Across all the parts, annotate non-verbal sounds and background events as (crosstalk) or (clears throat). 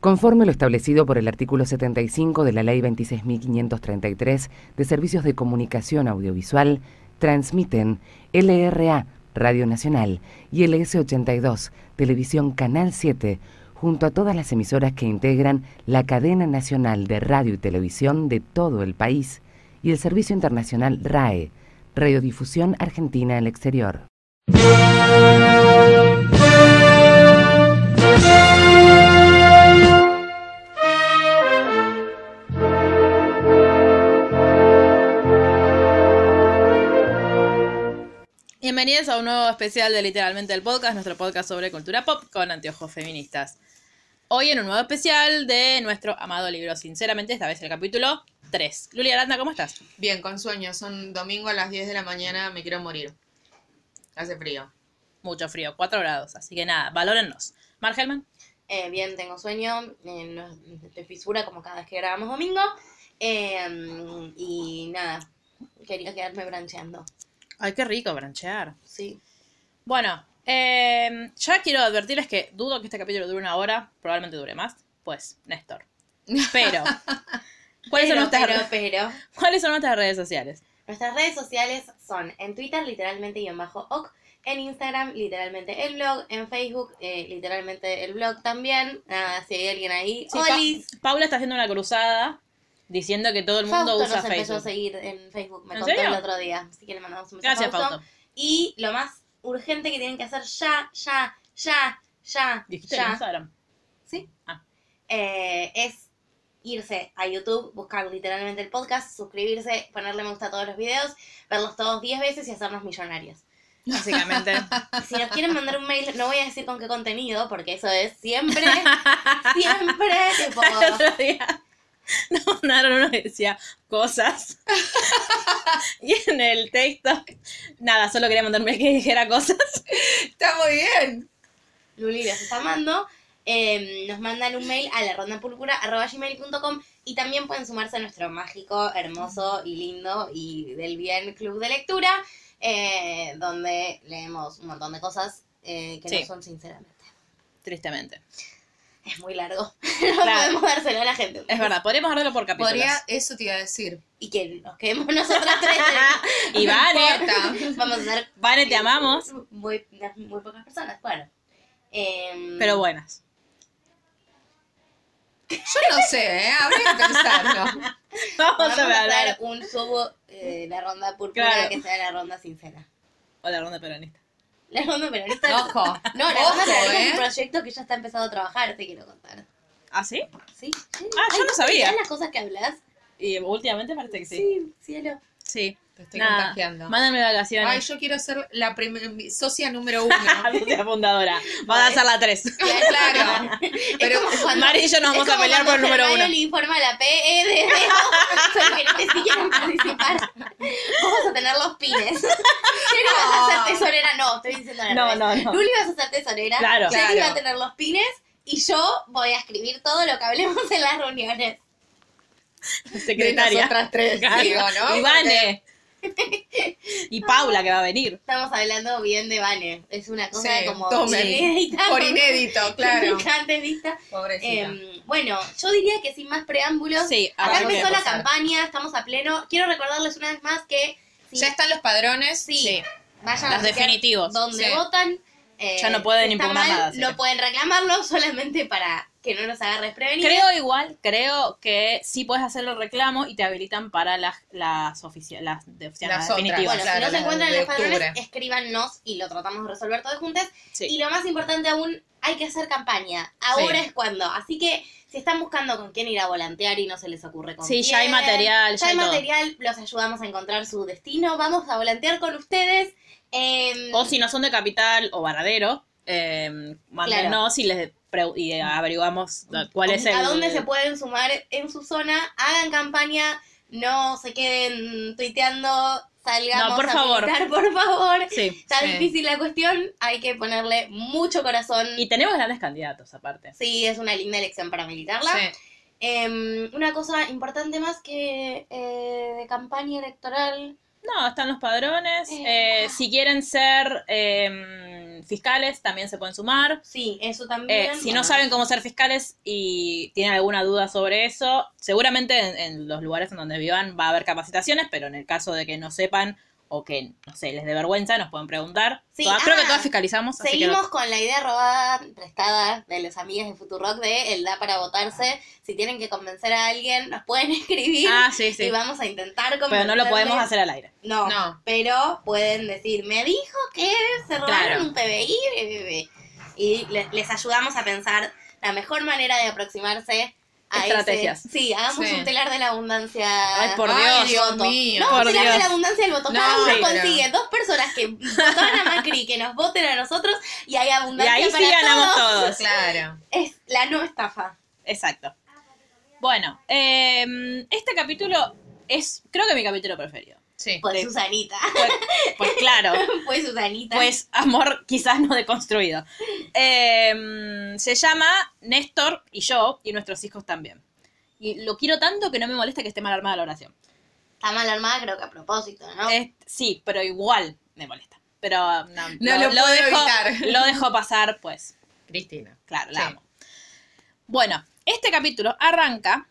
Conforme lo establecido por el artículo 75 de la Ley 26.533 de Servicios de Comunicación Audiovisual, transmiten LRA, Radio Nacional, y LS82, Televisión Canal 7, junto a todas las emisoras que integran la cadena nacional de radio y televisión de todo el país, y el Servicio Internacional RAE, Radiodifusión Argentina al Exterior. Bienvenidos a un nuevo especial de Literalmente el Podcast, nuestro podcast sobre cultura pop con anteojos feministas. Hoy en un nuevo especial de nuestro amado libro, sinceramente, esta vez el capítulo 3. Luli Aranda, ¿cómo estás? Bien, con sueño. Son domingo a las 10 de la mañana, me quiero morir. Hace frío. Mucho frío, 4 grados, así que nada, valórennos. Mark Hellman, Eh, bien, tengo sueño, eh, no- estoy fisura como cada vez que grabamos domingo. Eh, y nada, quería quedarme brancheando. Ay, qué rico branchear. Sí. Bueno, eh, ya quiero advertirles que dudo que este capítulo dure una hora, probablemente dure más. Pues, Néstor. Pero, (laughs) ¿cuáles, son nuestras, pero, re- pero. (laughs) ¿cuáles son nuestras redes sociales? Nuestras redes sociales son en Twitter, literalmente guion bajo OC, en Instagram, literalmente el blog, en Facebook, eh, literalmente el blog también. Nada, si hay alguien ahí. Sí. Paula está haciendo una cruzada diciendo que todo el mundo Fausto usa nos empezó a Facebook. seguir en Facebook, me ¿En contó serio? el otro día. Así que le mandamos un beso Gracias, a Fausto. Fausto. Y lo más urgente que tienen que hacer ya, ya, ya, ya, ¿Dijiste ya, en Instagram? ¿sí? Ah. Eh, es irse a YouTube, buscar literalmente el podcast, suscribirse, ponerle me gusta a todos los videos, verlos todos 10 veces y hacernos millonarios. Básicamente. (laughs) Si nos quieren mandar un mail, no voy a decir con qué contenido, porque eso es siempre, (laughs) siempre, tipo, El otro día (laughs) nos mandaron uno que decía cosas. (laughs) y en el texto, nada, solo quería mandarme que dijera cosas. Está muy bien. Luli los está amando. Eh, nos mandan un mail a la ronda gmail.com y también pueden sumarse a nuestro mágico, hermoso y lindo y del bien club de lectura, eh, donde leemos un montón de cosas eh, que Sí. no son sinceramente. Tristemente. Es muy largo. (laughs) no Claro. podemos dárselo a la gente. Es verdad, podríamos darlo por capítulos. Podría, eso te iba a decir. Y que nos quedemos nosotras tres. (laughs) Y Vane, importa. Vamos a ser Vane, te amamos, muy, muy pocas personas. Bueno. Em, pero buenas. Yo no sé, ¿eh? Habría que pensarlo. Vamos (laughs) Vamos a hacer un subo eh, la ronda púrpura Claro. que sea la ronda sincera. O la ronda peronista. La ronda peronista. Ojo. No, la Ojo, ronda peronista es ¿eh? un proyecto que ya está empezado a trabajar, te quiero contar. ¿Ah, sí? ¿Sí? sí. Ah, yo no ¿vos sabía. mirás las cosas que hablas? Y últimamente parece que sí. Sí, cielo. Sí. Te estoy Nada, contagiando. Mándenme Ay, vacaciones. yo quiero ser la socia número (laughs) uno. Socia fundadora. Vas a ser la 3. (laughs) claro. (laughs) Pero cuando- Mari y yo nos vamos a pelear por el número uno. le informa a la PE de porque no te quieren participar. Vamos a tener los pines. Luli vas a ser tesorera, no, estoy diciendo al No, no, no. Luli vas a ser tesorera. Claro. Jenny va a tener los pines y yo voy a escribir todo lo que hablemos en las reuniones. de Secretaria. nosotras tres, digo, ¿no? Y Vane. (laughs) Y Paula que va a venir. Estamos hablando bien de Vane. Es una cosa Sí, como tomen. inédita. Por inédito, (laughs) claro. Pobrecita. Em, bueno, yo diría que sin más preámbulos, Sí, acá empezó la campaña, estamos a pleno. Quiero recordarles una vez más que si ya están los padrones. Sí. vayan Los a definitivos. donde Sí. votan. eh, Ya no pueden si impugnar mal, nada, No pueden reclamarlo (laughs) solamente para que no nos agarre desprevenidos. Creo igual, creo que sí puedes hacer el reclamo y te habilitan para las las oficiales, las, de- Las las otras. definitivas. Bueno, Claro, si no se encuentran en los padrones, escríbanos y lo tratamos de resolver todos juntos. Sí. Y lo más importante aún, hay que hacer campaña. Ahora Sí. es cuando. Así que si están buscando con quién ir a volantear y no se les ocurre con Sí, ya hay quién, material, ya Ya hay todo. material, los ayudamos a encontrar su destino. Vamos a volantear con ustedes. Em, O si no son de capital o Varadero, eh, mándenos y les y averiguamos cuál es el. a dónde se pueden sumar en su zona. Hagan campaña, no se queden tuiteando, salgamos No, por a favor. por favor. Sí. Está Sí. difícil la cuestión, hay que ponerle mucho corazón. Y tenemos grandes candidatos aparte. Sí, es una linda elección para militarla. Sí. Em, una cosa importante más que eh, de campaña electoral, No, están los padrones. Eh. Eh, si quieren ser eh, fiscales, también se pueden sumar. Sí, eso Eh, también. si Bueno, no saben cómo ser fiscales y tienen alguna duda sobre eso, seguramente en, en los lugares en donde vivan va a haber capacitaciones, pero en el caso de que no sepan o que, no sé, les dé vergüenza, nos pueden preguntar. Sí, Todas- creo que ah, todas fiscalizamos. así que Seguimos con la idea robada, prestada de los amigos de Futurock de el da para votarse. Si tienen que convencer a alguien, nos pueden (laughs) escribir Ah, sí, sí. y vamos a intentar Pero no lo podemos hacer al aire. No, No. pero pueden decir, me dijo que se robaron Claro. un PBI bebé, bebé". y le- les ayudamos a pensar la mejor manera de aproximarse Estrategias. ese- Sí, hagamos Sí. un telar de la abundancia. Ay, por Ay, Dios. Dios voto. mío. No, Por un telar de la abundancia del voto. No, Cada uno sí, consigue pero- dos personas que votaron a Macri que nos voten a nosotros y hay Y abundancia ahí para sí ganamos todos. todos. Claro. Es la no estafa. Exacto. Bueno, eh, este capítulo es, creo que mi capítulo preferido. Sí. Pues. Susanita. Pues, pues claro, (laughs) Pues Susanita. pues amor quizás no deconstruido. Eh, se llama Néstor y yo y nuestros hijos también. Y lo quiero tanto que no me molesta que esté mal armada la oración. Está mal armada, creo que a propósito, ¿no? Es- sí, pero igual me molesta. Pero no, No lo puedo dejo, evitar. Lo dejo pasar, pues, Cristina. Claro, la Sí. amo. Bueno, este capítulo arranca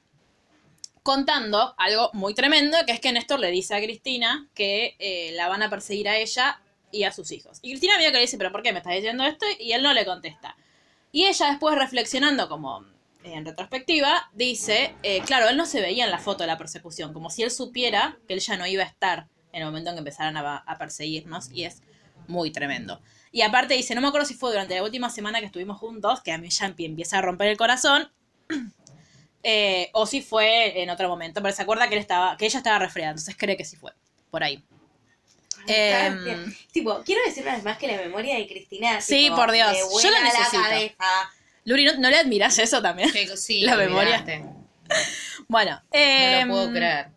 contando algo muy tremendo, que es que Néstor le dice a Cristina que eh, la van a perseguir a ella y a sus hijos. Y Cristina medio que le dice, pero ¿por qué me estás diciendo esto? Y él no le contesta. Y ella después reflexionando como eh, en retrospectiva, dice, eh, claro, él no se veía en la foto de la persecución, como si él supiera que él ya no iba a estar en el momento en que empezaran a, a perseguirnos, y es muy tremendo. Y aparte dice, no me acuerdo si fue durante la última semana que estuvimos juntos, que a mí ya empie- empieza a romper el corazón, eh, o si fue en otro momento, pero se acuerda que él estaba, que ella estaba resfriada, entonces cree que sí fue, por ahí. Em, tipo, quiero decir una vez más que la memoria de Cristina. Sí, tipo, por Dios. Yo la necesito. cabeza. Luri, ¿no, no le admiras eso también? Que- sí, (laughs) La memoria. Bueno, No em, lo puedo creer.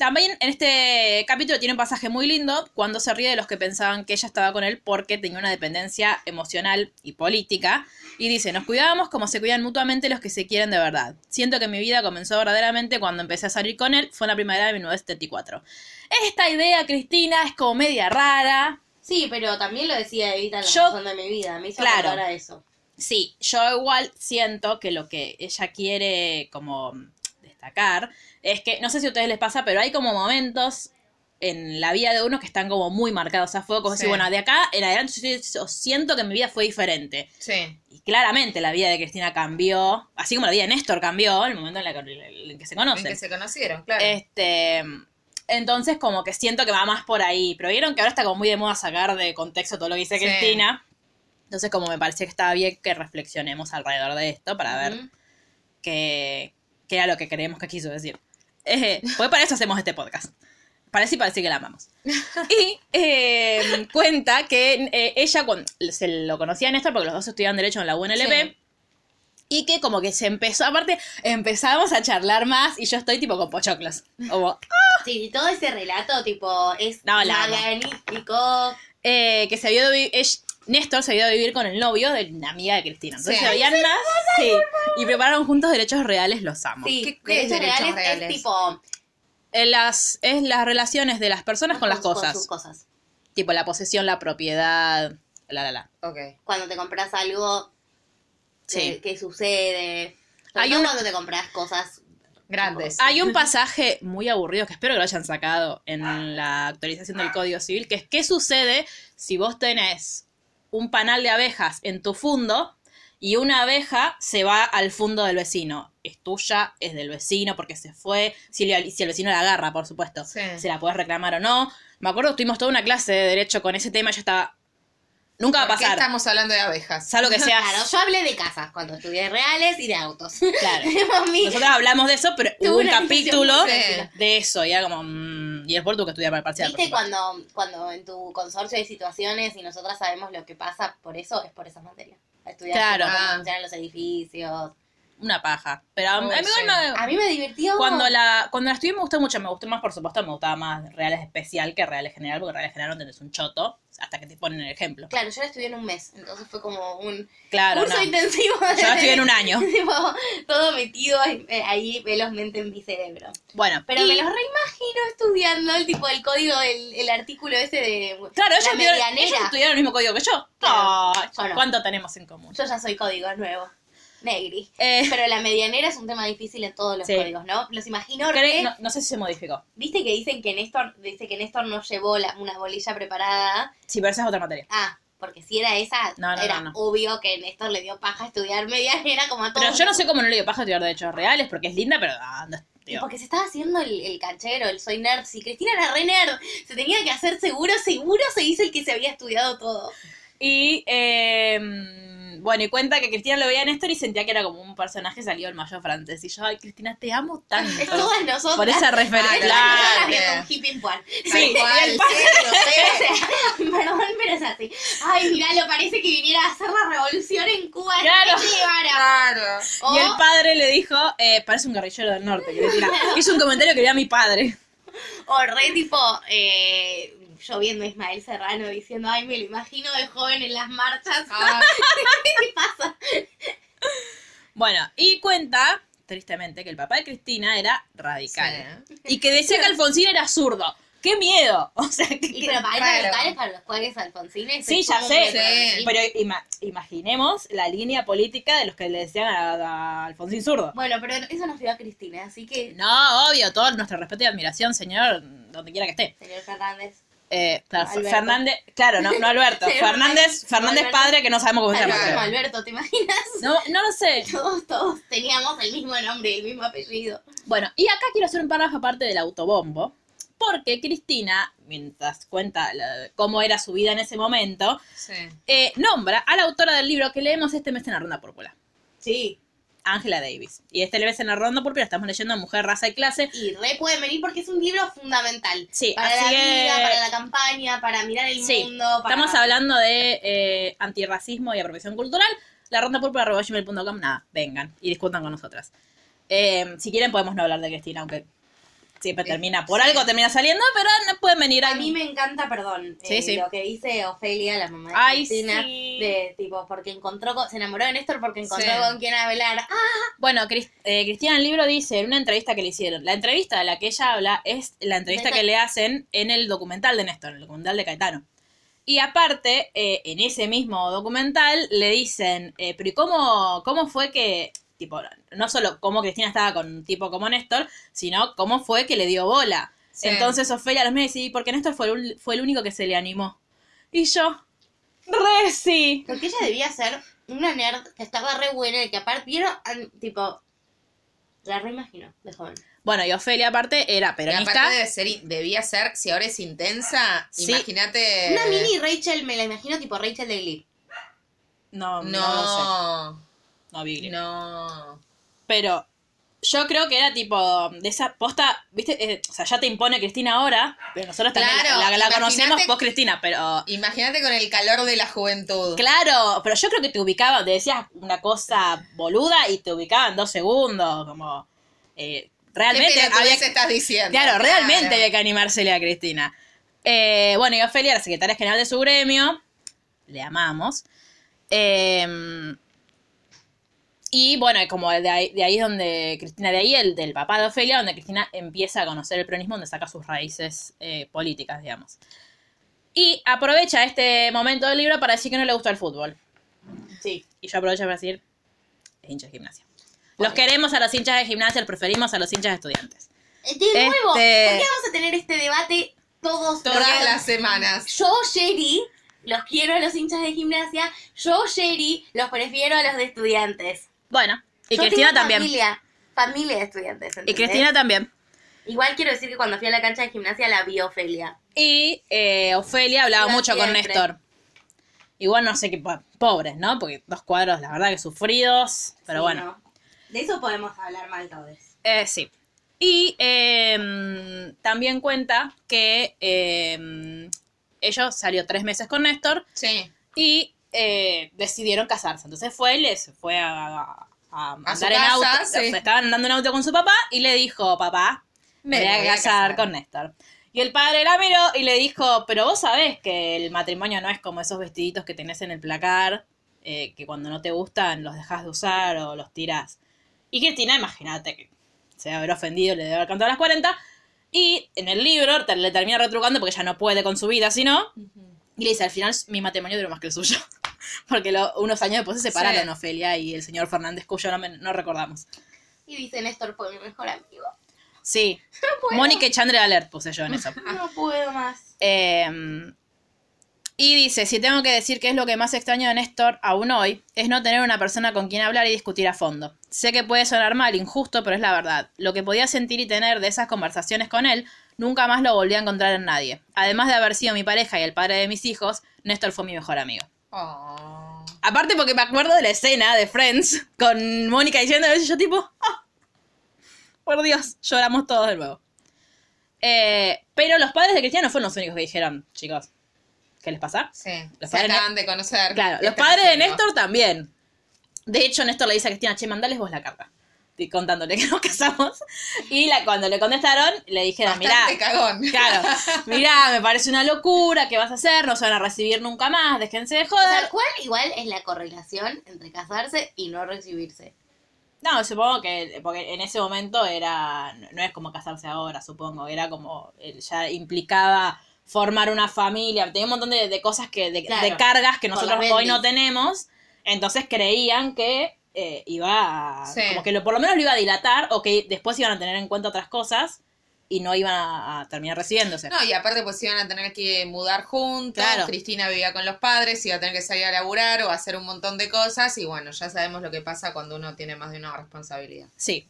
También en este capítulo tiene un pasaje muy lindo cuando se ríe de los que pensaban que ella estaba con él porque tenía una dependencia emocional y política. Y dice, nos cuidábamos como se cuidan mutuamente los que se quieren de verdad. Siento que mi vida comenzó verdaderamente cuando empecé a salir con él, fue en la primavera de 1974. Esta idea, Cristina, es como media rara. Sí, pero también lo decía Evita en la Yo- razón de mi vida. Me hizo Claro. a eso. Sí, yo igual siento que lo que ella quiere como destacar es que, no sé si a ustedes les pasa, pero hay como momentos en la vida de uno que están como muy marcados a fuego, como Sí. decir, bueno, de acá en adelante yo, siento que mi vida fue diferente. Sí. Y claramente la vida de Cristina cambió, así como la vida de Néstor cambió en el momento en, la que, en que se En conocen. que se conocieron, claro. Este, entonces como que siento que va más por ahí. Pero vieron que ahora está como muy de moda sacar de contexto todo lo que dice Sí. Cristina. Entonces como me parecía que estaba bien que reflexionemos alrededor de esto para ver qué, qué era lo que creemos que quiso decir. Eh, pues para eso hacemos este podcast. Parece y parece que la amamos. Y eh, cuenta que eh, ella cuando, se lo conocía a Néstor porque los dos estudiaban Derecho en la UNLV. Sí. Y que como que se empezó, aparte, empezamos a charlar más y yo estoy tipo con pochoclos. Como, Sí, todo ese relato, tipo, es No, la eh, que se ella- Néstor se había ido a vivir con el novio de una amiga de Cristina. Entonces Sí. se habían nas- sí, y prepararon juntos derechos reales, los amo. Sí, ¿Qué- qué es derechos derechos reales, reales? es tipo... Eh, las, es las relaciones de las personas con las cosas. sus cosas. Tipo la posesión, la propiedad, la la la. Ok. Cuando te compras algo que, Sí. que sucede. Sobre Hay todo un- cuando te compras cosas... Grandes. Hay un pasaje muy aburrido que espero que lo hayan sacado en la actualización del Código Civil, que es qué sucede si vos tenés un panal de abejas en tu fundo y una abeja se va al fundo del vecino. Es tuya, es del vecino porque se fue. Si, le- si el vecino la agarra, por supuesto. Sí. Se la puedes reclamar o no. Me acuerdo tuvimos toda una clase de derecho con ese tema yo estaba... Nunca va a ¿Por qué pasar. estamos hablando de abejas? Salvo que seas... Claro, yo hablé de casas cuando estudié reales y de autos. Claro. (laughs) Nosotros hablamos de eso, pero hubo un capítulo de eso y era como... mm, y después tuve que estudiar para el parcial. por ¿Viste cuando, cuando en tu consorcio hay situaciones y nosotras sabemos lo que pasa por eso? Es por esas materias. Estudiar Claro. cómo Ah. funcionan los edificios. Una paja. Pero a, a mí sí. me- A mí me divirtió. cuando la cuando la estuve me gustó mucho, me gustó más, por supuesto, me gustaba más Reales Especial que Reales General, porque Reales General no tenés un choto, hasta que te ponen el ejemplo. Claro, yo la estudié en un mes, entonces fue como un Claro, curso no. intensivo. Yo la estudié en un año. (laughs) Tipo, todo metido ahí, eh, ahí velozmente en mi cerebro. Bueno, Pero y- me los reimagino estudiando el tipo del código, el, el artículo ese de Claro, la ellos, estudiaron- medianera. ellos estudiaron el mismo código que yo. Claro, Ay, yo no. ¿Cuánto tenemos en común? Yo ya soy código nuevo. Negri. Eh, Pero la medianera es un tema difícil en todos los Sí. códigos, ¿no? Los imagino re- no, no sé si se modificó. Viste que dicen que Néstor, dice que Néstor no llevó la- una bolilla preparada. Sí, pero esa es otra materia. Ah, porque si era esa, No, no, era no, obvio que Néstor le dio paja a estudiar medianera como a todos. Pero yo no sé cómo no le dio paja estudiar derechos reales, porque es linda, pero ah, tío. Porque se estaba haciendo el, el canchero, el soy nerd. Si Cristina era re nerd, se tenía que hacer seguro, seguro se hizo el que se había estudiado todo. Y eh, bueno, y cuenta que Cristina lo veía a Néstor y sentía que era como un personaje salido del mayo francés. Y yo, ay, Cristina, te amo tanto. Es todas nosotras. Por esa Es referencia. Claro. Sí, cual, el padre- sí, lo (laughs) sé. (laughs) Perdón, pero es así. Ay, mirá, lo parece que viniera a hacer la revolución en Cuba. Claro. Claro. O, Y el padre le dijo, eh, parece un guerrillero del norte, Cristina. (laughs) Hizo un comentario que era mi padre. o re tipo, eh, yo viendo a Ismael Serrano diciendo, ay, me lo imagino de joven en las marchas. Ah, (laughs) ¿Qué pasa? Bueno, y cuenta, tristemente, que el papá de Cristina era radical. sí. Y que decía que Alfonsín era zurdo. ¡Qué miedo! (laughs) O sea, que, Y pero para Claro. radicales para los cuales Alfonsines Sí, es ya como sé. Sí. Pero ima- imaginemos la línea política de los que le decían a, a Alfonsín zurdo. Bueno, pero eso nos dio a Cristina, así que, No, obvio, todo nuestro respeto y admiración, señor, donde quiera que esté. señor Fernández. Eh, claro, Alberto. Fernández, claro, no, no Alberto, (laughs) Sí, Fernández, Fernández Alberto. padre que no sabemos cómo se llama. Alberto, ¿te imaginas? No, no lo sé. Todos, todos teníamos el mismo nombre y el mismo apellido. Bueno, y acá quiero hacer un párrafo aparte del autobombo, porque Cristina, mientras cuenta la- cómo era su vida en ese momento, Sí. eh, nombra a la autora del libro que leemos este mes en la ronda púrpura, Sí. Angela Davis. Y este mes en la ronda púrpura estamos leyendo Mujer, Raza y Clase. Y re pueden venir porque es un libro fundamental. Sí, Para así la que- vida, para la campaña, para mirar el Sí, mundo. Para... estamos hablando de eh, antirracismo y apropiación cultural. La ronda púrpura.gmail.com, nada, vengan y discutan con nosotras. Eh, si quieren podemos no hablar de Cristina, aunque siempre termina, por Sí. algo termina saliendo, pero no pueden venir A mí me encanta, perdón, Sí, eh, sí. lo que dice Ofelia, la mamá de Ay, Cristina, sí. de tipo, porque encontró, con- se enamoró de Néstor porque encontró Sí. con quien hablar. Ah, Bueno, Cris- eh, Cristina en el libro dice, en una entrevista que le hicieron, la entrevista de la que ella habla es la entrevista que le hacen en el documental de Néstor, en el documental de Caetano. Y aparte, eh, en ese mismo documental le dicen, eh, pero ¿y cómo, cómo fue que, tipo, no solo cómo Cristina estaba con un tipo como Néstor, sino cómo fue que le dio bola? Sí. Entonces Ofelia los y dice, "Y porque Néstor fue el, ul- fue el único que se le animó. Y yo, re sí. porque ella debía ser una nerd que estaba re buena y que aparte, vieron, tipo, la reimagino de joven. Bueno, y Ofelia aparte era Y peronista. aparte de ser, debía ser, si ahora es intensa, Sí. imagínate. Una mini Rachel, me la imagino tipo Rachel de Glee. No, no, lo sé. No, Glee. no. Pero yo creo que era tipo de esa posta, ¿viste? Eh, o sea, ya te impone Cristina ahora, pero nosotros también la- la, conocemos vos Cristina, pero Imagínate con el calor de la juventud. claro, pero yo creo que te ubicaba, te decías una cosa boluda y te ubicaba en dos segundos, como eh, realmente ¿Qué había estás diciendo? Claro, realmente había que animársele a Cristina. Eh, bueno, y Ofelia, la secretaria general de su gremio, le amamos. Eh, y bueno, como de ahí, de ahí es donde Cristina, de ahí el del papá de Ofelia, donde Cristina empieza a conocer el peronismo, donde saca sus raíces eh, políticas, digamos. Y aprovecha este momento del libro para decir que no le gusta el fútbol. Sí. Y yo aprovecho para decir, es hincha de gimnasia. Los queremos a los hinchas de gimnasia, los preferimos a los hinchas de estudiantes. Eh, De nuevo, ¿por Este- qué vamos a tener este debate todos? Todas las semanas. Yo, Sherry, los quiero a los hinchas de gimnasia. Yo, Sherry, los prefiero a los de estudiantes. Bueno, y Yo Cristina tengo también. Familia, familia de estudiantes. Y ¿entendés? Cristina también. Igual quiero decir que cuando fui a la cancha de gimnasia la vi Ofelia. Y eh, Ofelia hablaba La mucho con. Néstor. Igual no sé qué, po- pobres, ¿no? Porque dos cuadros, la verdad que sufridos, pero Sí, bueno. ¿no? De eso podemos hablar mal todos. Eh, sí. Y eh, también cuenta que eh, ellos salió tres meses con Néstor Sí. y eh, decidieron casarse. Entonces fue, les fue a, a A su andar en casa, auto. sí. Estaban andando en auto con su papá y le dijo, papá, me voy a casar con Néstor. Y el padre la miró y le dijo, pero vos sabés que el matrimonio no es como esos vestiditos que tenés en el placar, eh, que cuando no te gustan los dejas de usar o los tirás. Y Cristina, imagínate que se debe haber ofendido, le debe haber cantado a las 40. Y en el libro te- le termina retrucando porque ya no puede con su vida, sino. Y le dice, al final mi matrimonio duró más que el suyo. (laughs) porque lo- unos años después se separaron Sí. Ofelia y el señor Fernández, cuyo nombre no recordamos. Y dice Néstor fue mi mejor amigo. Sí. (laughs) puedo. Mónica y Chandler Alert puse yo en eso. (laughs) No puedo más. Eh, y dice, si tengo que decir qué es lo que más extraño de Néstor aún hoy, es no tener una persona con quien hablar y discutir a fondo. Sé que puede sonar mal, injusto, pero es la verdad. Lo que podía sentir y tener de esas conversaciones con él, nunca más lo volví a encontrar en nadie. Además de haber sido mi pareja y el padre de mis hijos, Néstor fue mi mejor amigo. Oh. Aparte porque me acuerdo de la escena de Friends con Mónica diciendo eso y yo tipo, "Ah, por Dios, lloramos todos de nuevo. Eh, pero los padres de Cristiano fueron los únicos que dijeron, chicos, ¿qué les pasa? Sí, Los se padres- acaban de conocer. Claro, ¿Qué los padres de? Néstor también. De hecho, Néstor le dice a Cristina, che, mandales vos la carta. Contándole (laughs) que nos casamos. Y la, cuando le contestaron, le dijeron, mirá, Bastante cagón. claro, mirá, me parece una locura, ¿qué vas a hacer? No se van a recibir nunca más, déjense de O joder. sea, ¿cuál igual es la correlación entre casarse y no recibirse? No, supongo que, porque en ese momento era, no es como casarse ahora, supongo, era como, eh, ya implicaba formar una familia, tenía un montón de, de cosas que, de, Claro, de cargas que nosotros hoy no tenemos, entonces creían que eh, iba a, Sí. como que lo, por lo menos lo iba a dilatar, o que después iban a tener en cuenta otras cosas, y no iban a, a terminar recibiéndose. No, y aparte pues iban a tener que mudar juntos, Claro. Cristina vivía con los padres, iba a tener que salir a laburar o hacer un montón de cosas y bueno, ya sabemos lo que pasa cuando uno tiene más de una responsabilidad. Sí.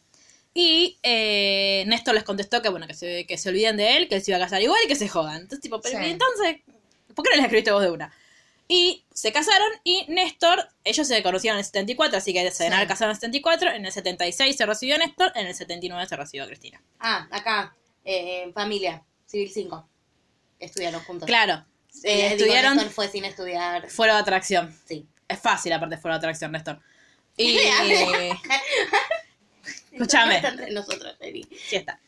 Y eh, Néstor les contestó que bueno, que se, que se olviden de él, que él se iba a casar igual y que se jodan. Entonces, tipo, pero Sí. ¿y entonces, ¿por qué no les escribiste vos de una? Y se casaron y Néstor, ellos se conocieron en el 74, así que se Sí. sí. casaron en el 74, en el 76 se recibió Néstor, en el 79 se recibió Cristina. Ah, acá, eh, familia, Civil 5. Estudiaron juntos. Claro, Eh, digo, Néstor fue sin estudiar. fuera de atracción. Sí. Es fácil, aparte, fuera de atracción, Néstor. (laughs) Y... Escúchame, nosotros, sí está.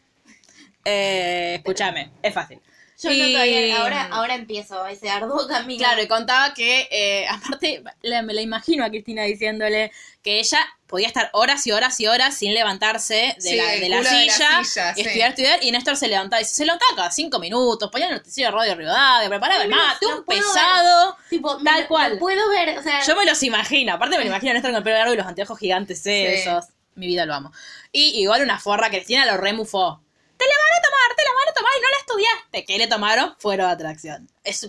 Eh, escúchame, es fácil. Yo Y- no todavía, ahora, ahora empiezo ese arduo camino. Claro, y contaba que, eh, aparte, la- me la imagino a Cristina diciéndole que ella podía estar horas y horas y horas sin levantarse de Sí, la, de la de silla, la silla, y sí. estudiar, estudiar, y Néstor se levantaba, y se levantaba cada cinco minutos, ponía el noticiero de Radio Rivadavia, preparaba el mate, un pesado. tipo, tal cual. lo puedo ver, o sea, Yo me los imagino, aparte me lo imagino a Néstor con el pelo largo y los anteojos gigantes esos. Mi vida lo amo. Y igual una forra que Cristina lo remufó. Te la van a tomar, te la van a tomar y no la estudiaste. ¿Qué le tomaron? Fueron atracción. Eso,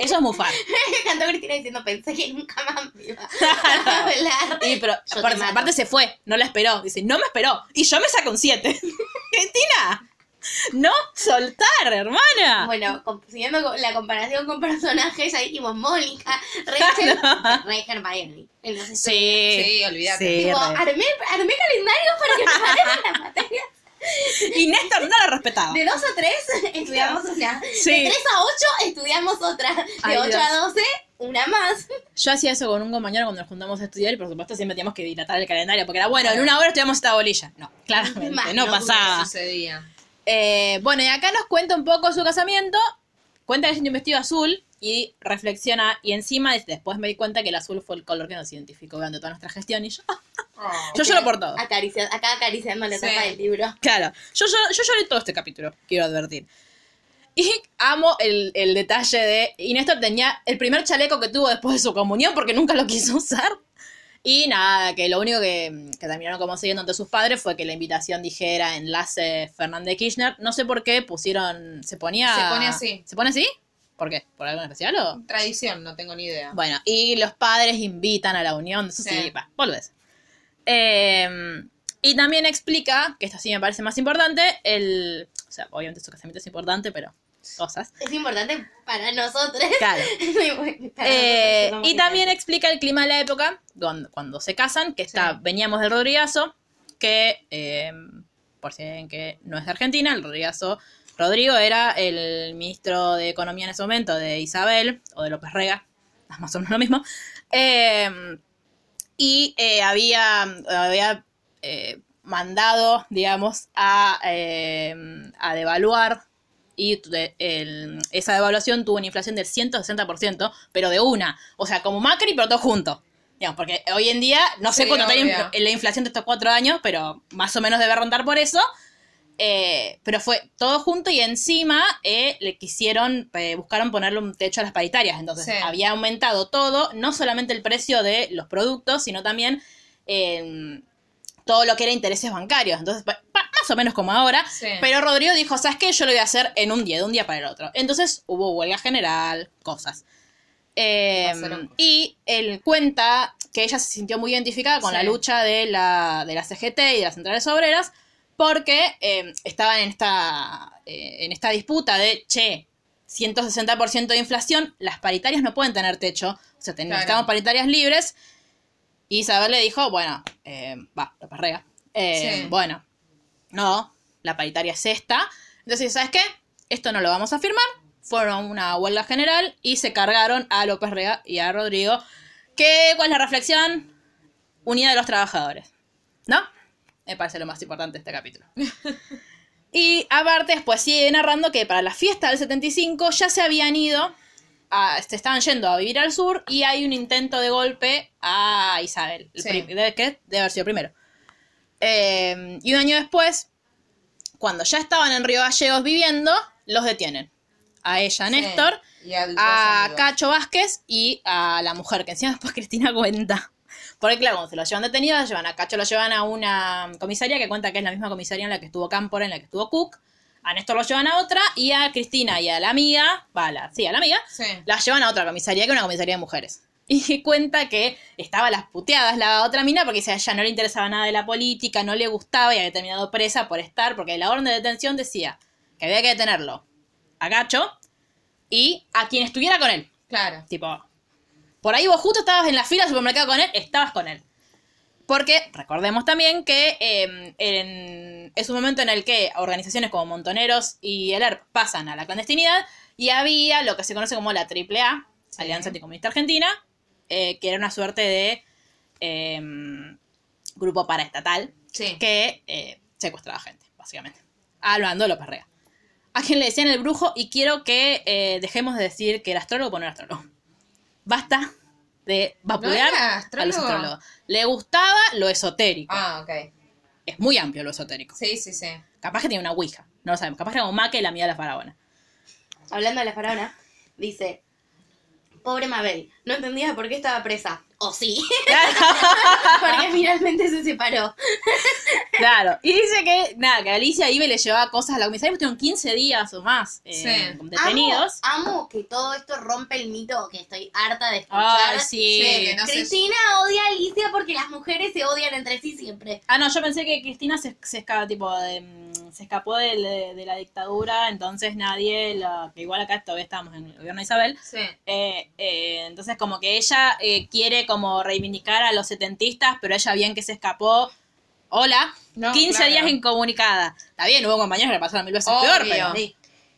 eso es mufar. (laughs) cantó Cristina diciendo, pensé que nunca más me iba a (laughs) hablar. Y pero aparte, aparte se fue, no la esperó. Dice, no me esperó. Y yo me saco un 7. (laughs) Cristina, no soltar, hermana. Bueno, siguiendo con la comparación con personajes, ya dijimos Mónica, Rachel, Rey Hermione. en los estudios. Sí, Sí, olvídate. Sí, Tipo, armé, armé calendarios para que preparen las materias. (laughs) Y Néstor no la respetaba. De 2 a 3 estudiamos una. Sí. De 3 a 8 estudiamos otra. De Ay, 8 a Dios. 12, una más. Yo hacía eso con un compañero cuando nos juntamos a estudiar y por supuesto siempre teníamos que dilatar el calendario porque era bueno, en una hora estudiamos esta bolilla. No, claramente, Más, no no pasaba. sucedía. Eh, bueno, y acá nos cuenta un poco su casamiento. Cuenta que es un vestido azul y reflexiona. Y encima, después me di cuenta que el azul fue el color que nos identificó durante toda nuestra gestión. Y yo, (laughs) Oh. yo lloro por todo. Acaricia- acá acariciando la Sí. tapa del libro. Claro, yo, yo, yo lloré todo este capítulo, quiero advertir. Y amo el, el detalle de. Y Néstor tenía el primer chaleco que tuvo después de su comunión porque nunca lo quiso usar. Y nada, que lo único que, que terminaron como siguiendo ante sus padres fue que la invitación dijera enlace Fernández Kirchner. No sé por qué pusieron. Se ponía. Se pone así. ¿Se pone así? ¿Por qué? ¿Por algo en especial o.? Tradición, no tengo ni idea. Bueno, y los padres invitan a la unión, eso sí, Sí. va, volvés. Eh, y también explica, que esto sí me parece más importante, el. O sea, obviamente su casamiento es importante, pero cosas. Es importante para nosotros. Claro. (laughs) Para Eh, nosotros, y también explica el clima de la época, cuando, cuando se casan, que está, Sí. veníamos del Rodrigazo, que, eh, por si ven que no es de Argentina, el Rodrigazo, Rodrigo era el ministro de Economía en ese momento de Isabel, o de López Rega, (laughs) más o menos lo mismo. Eh, y eh, había, había eh, mandado, digamos, a, eh, a devaluar y de- el- esa devaluación tuvo una inflación del 160%, pero de una. O sea, como Macri, pero todo junto. Digamos, porque hoy en día, no sé Sí, cuánto obvio. la inflación de estos cuatro años, pero más o menos debe rondar por eso. Eh, pero fue todo junto y encima eh, le quisieron, eh, buscaron ponerle un techo a las paritarias. Entonces Sí. había aumentado todo, no solamente el precio de los productos, sino también eh, todo lo que era intereses bancarios. Entonces, pa- pa- más o menos como ahora. Sí. Pero Rodrigo dijo, ¿sabes qué? Yo lo voy a hacer en un día, de un día para el otro. Entonces hubo huelga general, cosas. Cosas. y él cuenta que ella se sintió muy identificada con Sí. la lucha de la, de la CGT y de las centrales obreras porque eh, estaban en esta, eh, en esta disputa de, che, 160% de inflación, las paritarias no pueden tener techo, o sea, ten- Claro. necesitamos paritarias libres. Y Isabel le dijo, bueno, eh, va, lo perrega. Eh, Sí. Bueno, no, la paritaria es esta. Entonces, ¿sabes qué? Esto no lo vamos a firmar. Fueron una huelga general y se cargaron a López Rega y a Rodrigo. ¿Qué, ¿Cuál es la reflexión? Unidad de los trabajadores. ¿No? Me parece lo más importante de este capítulo. (laughs) y aparte, después sigue narrando que para la fiesta del 75 ya se habían ido, a- se estaban yendo a vivir al sur y hay un intento de golpe a Isabel. El Sí. prim- debe, que debe haber sido primero. Eh, y un año después, cuando ya estaban en Río Gallegos viviendo, los detienen. A ella, a Sí. Néstor, Y a. Cacho Vázquez y a la mujer, que encima después Cristina cuenta. Porque claro, cuando se lo llevan detenido, lo llevan a Cacho, lo llevan a una comisaría que cuenta que es la misma comisaría en la que estuvo Cámpora, en la que estuvo Cook. A Néstor lo llevan a otra y a Cristina y a la amiga, va, la- sí, a la amiga, Sí. la llevan a otra comisaría que es una comisaría de mujeres. Y (laughs) cuenta que estaba a las puteadas la otra mina porque dice, a ella no le interesaba nada de la política, no le gustaba y había terminado presa por estar, porque la orden de detención decía que había que detenerlo a Gacho y a quien estuviera con él. Claro. Tipo, por ahí vos justo estabas en la fila del supermercado con él, estabas con él. Porque recordemos también que eh, en- es un momento en el que organizaciones como Montoneros y el ERP pasan a la clandestinidad y había lo que se conoce como la AAA, Alianza Anticomunista Argentina, eh, que era una suerte de eh, grupo paraestatal Sí. que eh, secuestraba gente, básicamente. Hablando de López Rega. A quien le decían el brujo y quiero que eh, dejemos de decir que era astrólogo por no era astrólogo. Basta de vapulear ¿No a los astrólogo? astrólogos. Le gustaba lo esotérico. Ah, ok. Es muy amplio lo esotérico. Sí, sí, sí. Capaz que tiene una ouija. No lo sabemos. Capaz que era como Maque la mía de la faraona. Hablando de la faraona, dice, pobre Mabel, no entendía por qué estaba presa. ¿O sí? (laughs) (laughs) Porque finalmente se separó. claro. Y dice que, nada, que Alicia iba y le llevaba cosas a la comisaría. Estuvieron 15 días o más eh, Sí. detenidos. Amo, amo que todo esto rompe el mito que estoy harta de escuchar. Ay, sí. Sí, que no sé- Cristina odia a Alicia porque las mujeres se odian entre sí siempre. Ah, no, yo pensé que Cristina se, se escapa, tipo, de, se escapó de, de- de la dictadura, entonces nadie, la, que igual acá todavía estábamos en el gobierno de Isabel, Sí. eh, eh, entonces como que ella eh, quiere como reivindicar a los setentistas, pero ella bien que se escapó. Hola, No, 15 claro. días incomunicada. Está bien, hubo compañeros que la pasaron mil veces Obvio. peor, pero Sí.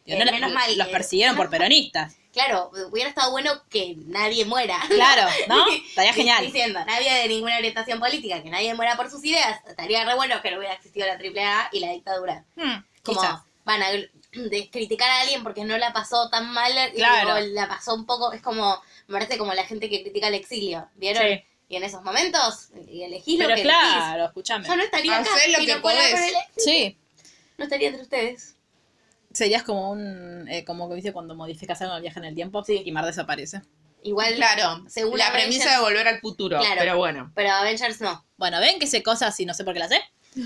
digo, Eh, no menos mal, los persiguieron por peronistas. Claro, hubiera estado bueno que nadie muera. Claro, ¿no? (laughs) Estaría genial. Diciendo, nadie de ninguna orientación política, que nadie muera por sus ideas. Estaría re bueno que no hubiera existido la AAA y la dictadura. Hmm, Como quizás. van a de criticar a alguien porque no la pasó tan mal y Claro. luego la pasó un poco, es como, me parece como la gente que critica el exilio, ¿vieron? Sí. Y en esos momentos, y elegís lo Pero que claro, escúchame. Yo no estaría acá lo si que no podés. por el exilio. Sí, No estaría entre ustedes. Serías como un, eh, como que dice cuando modificas algo en el viaje en el tiempo y Mar desaparece. Igual, Claro. según la Avengers- premisa de volver al futuro. Claro. Pero bueno. pero Avengers no. Bueno, ven que sé cosas y no sé por qué las sé. (sighs)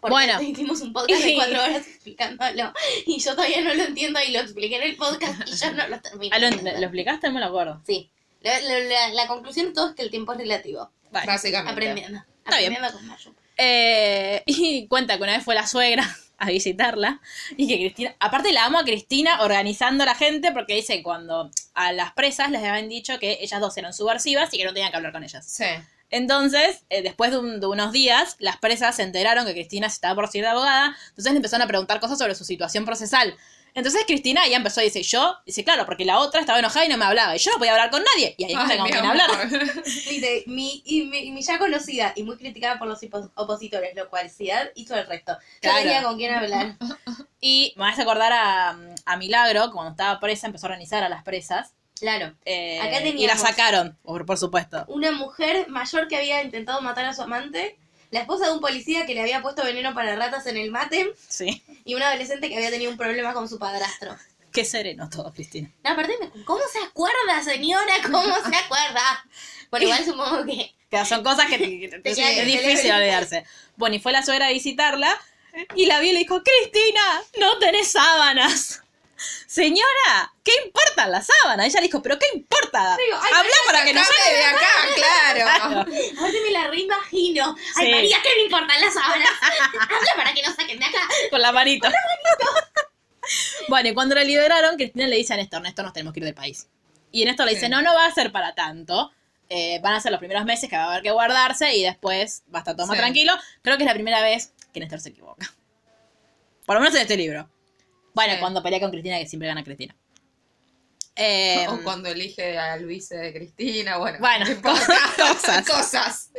Porque Bueno. hicimos un podcast de cuatro (laughs) horas explicándolo y yo todavía no lo entiendo y lo expliqué en el podcast y yo no lo termino. Ah, ¿lo, lo explicaste? No me lo acuerdo. Sí. La, la- la- la conclusión de todo es que el tiempo es relativo. Vale. Básicamente. Aprendiendo. Aprendiendo con Mayu. Eh, (laughs) y cuenta que una vez fue la suegra (laughs) a visitarla y que Cristina, aparte la amo a Cristina organizando a la gente porque dice cuando a las presas les habían dicho que ellas dos eran subversivas y que no tenían que hablar con ellas. Sí. Entonces, eh, después de, un- de unos días, las presas se enteraron que Cristina se estaba por ser de abogada, entonces le empezaron a preguntar cosas sobre su situación procesal. Entonces Cristina ya empezó a decir, yo, dice, claro, porque la otra estaba enojada y no me hablaba, y yo no podía hablar con nadie, y ahí tengo con amor. (laughs) hablar. Dice, mi, y mi, mi ya conocida y muy criticada por los opositores, lo cual Ciudad hizo el resto. Yo Claro. tenía con quién hablar. (laughs) Y me hace acordar a, a Milagro, cuando estaba presa, empezó a organizar a las presas, Claro. eh, Acá y la sacaron, por, por supuesto. Una mujer mayor que había intentado matar a su amante, la esposa de un policía que le había puesto veneno para ratas en el mate Sí, y una adolescente que había tenido un problema con su padrastro. qué sereno todo, Cristina. No, aparte, ¿cómo se acuerda, señora? ¿Cómo se acuerda? Bueno, igual supongo que... Que son cosas que, (laughs) Te es, difícil olvidarse. Bueno, y fue la suegra a visitarla y la vio y le dijo, Cristina, no tenés sábanas. Señora, ¿qué importan las sábanas? Ella le dijo, pero ¿qué importa? Digo, ay, Habla para que no Sacame se... de acá, claro. (laughs) Claro. Aparte me la reimagino. Ay, Sí. María, ¿qué me importan las sábanas? (laughs) Habla para que no saquen de acá. Con la manito. (laughs) bueno, y cuando la liberaron, Cristina le dice a Néstor, Néstor, nos tenemos que ir del país. Y Néstor le dice, Sí. no, no va a ser para tanto. Eh, van a ser los primeros meses que va a haber que guardarse y después va a estar todo más Sí. tranquilo. Creo que es la primera vez que Néstor se equivoca. Por lo menos en este libro. Bueno, Sí. cuando pelea con Cristina, que siempre gana Cristina. Eh, (laughs) O cuando elige al vice de Cristina, bueno. Bueno, (laughs) cosas. (laughs) cosas.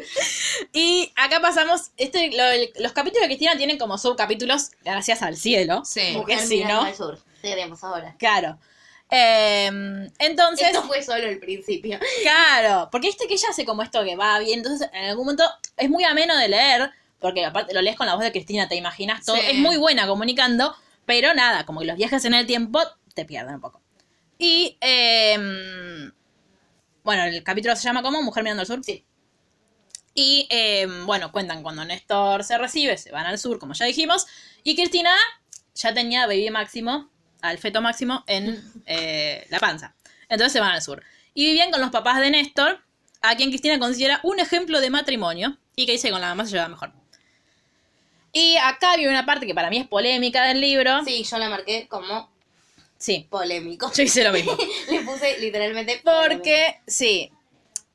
Y acá pasamos, este, lo- el- los capítulos de Cristina tienen como subcapítulos, gracias al cielo. Sí. Mujer si no, al sur. Seguiremos ahora. claro. Eh, entonces, Esto fue solo el principio. claro, porque viste que ella hace como esto que va bien, entonces en algún momento es muy ameno de leer, porque aparte lo lees con la voz de Cristina, te imaginas todo, Sí. es muy buena comunicando, pero nada, como que los viajes en el tiempo te pierden un poco. Y, eh, bueno, el capítulo se llama como Mujer mirando al sur. Sí. Y eh, bueno, cuentan cuando Néstor se recibe, se van al sur, como ya dijimos. Y Cristina ya tenía baby máximo, al feto máximo, en (laughs) eh, la panza. Entonces se van al sur. Y vivían con los papás de Néstor, a quien Cristina considera un ejemplo de matrimonio. Y que dice que con la mamá se lleva mejor. Y acá viene una parte que para mí es polémica del libro. Sí, yo la marqué como Sí, polémico. yo hice lo mismo. (laughs) Le puse literalmente polémico. Porque, sí.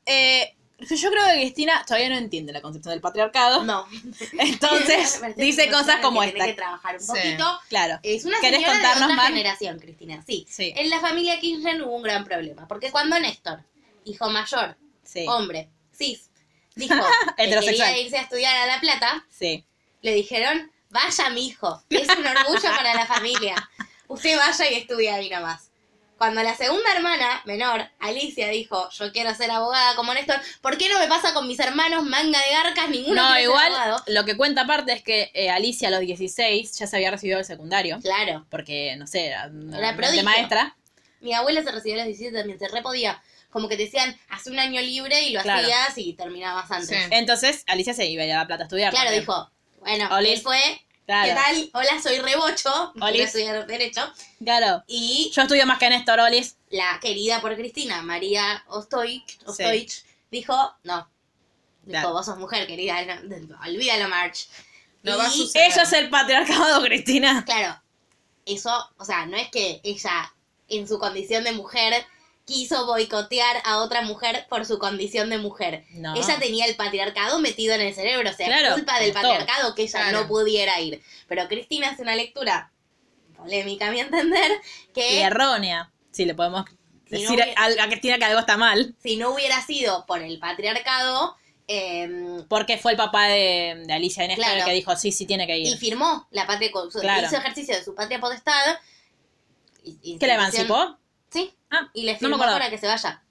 Eh, yo creo que Cristina todavía no entiende la concepción del patriarcado. No. (laughs) Entonces, (laughs) dice cosas tiene como que esta. que trabajar un Sí. poquito. Claro. Es una ¿Querés señora de contarnos, otra generación, Cristina. Sí. Sí. En la familia Kirchner hubo un gran problema. Porque cuando Néstor, hijo mayor, Sí. hombre, cis, dijo que quería irse a estudiar a La Plata, Sí. Le dijeron, vaya mi hijo, es un orgullo (laughs) para la familia. Usted vaya y estudie ahí nomás. Cuando la segunda hermana, menor, Alicia, dijo, yo quiero ser abogada como Néstor, ¿por qué no me pasa con mis hermanos manga de garcas? Ninguno No, quiere ser igual abogado. lo que cuenta aparte es que eh, Alicia a los 16 ya se había recibido el secundario. Claro. Porque, no sé, era prodigio. maestra. Mi abuela se recibió a los 17 también, se repodía. Como que te decían, hace un año libre y lo Claro. hacías y terminabas antes. Sí. Entonces, Alicia se iba a La Plata a estudiar. Claro, también. dijo, bueno, Olis. él fue, Claro. ¿qué tal? Hola, soy Rebocho, Olis. estudiar Derecho. Claro. Y Yo estudio más que Néstor Olis. la querida por Cristina, María Ostoich, Ostoich dijo, no, dijo, Claro. vos sos mujer, querida, no, olvídalo, March. No Y, va a suceder. Eso es el patriarcado, (laughs) Cristina. Claro, eso, o sea, no es que ella, en su condición de mujer, quiso boicotear a otra mujer por su condición de mujer. No. Ella tenía el patriarcado metido en el cerebro, o sea, Claro, culpa del todo. patriarcado que ella Claro. no pudiera ir. Pero Cristina hace una lectura polémica, a mi entender, Y que errónea. Si le podemos Si no decir hubiera- a, a Cristina que algo está mal. si no hubiera sido por el patriarcado, eh, Porque fue el papá de, de Alicia y Néstor el que dijo, sí, sí tiene que y ir. firmó la patria, hizo ejercicio de su patria potestad. y- y- ¿Que la emancipó? Sí, Ah, y le no firmó acuerdo. para que se vaya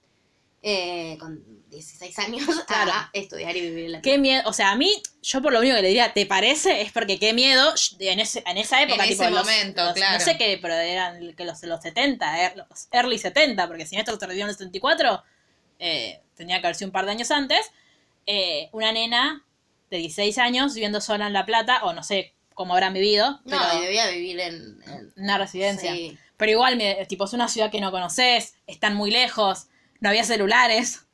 eh, con 16 años Claro. a estudiar y vivir en la Qué miedo, o sea, a mí, yo por lo único que le diría, ¿te parece? Es porque qué miedo en, ese, en esa época, En tipo, ese los- momento, los- claro. No sé qué, pero eran que los, los 70, er- los early 70, porque si Néstor se en el 74, eh, tenía que haber sido un par de años antes, eh, una nena de 16 años viviendo sola en La Plata, o no sé cómo habrán vivido, No, pero debía vivir en... en- una residencia. sí. Pero igual, tipo, es una ciudad que no conoces, están muy lejos, no había celulares.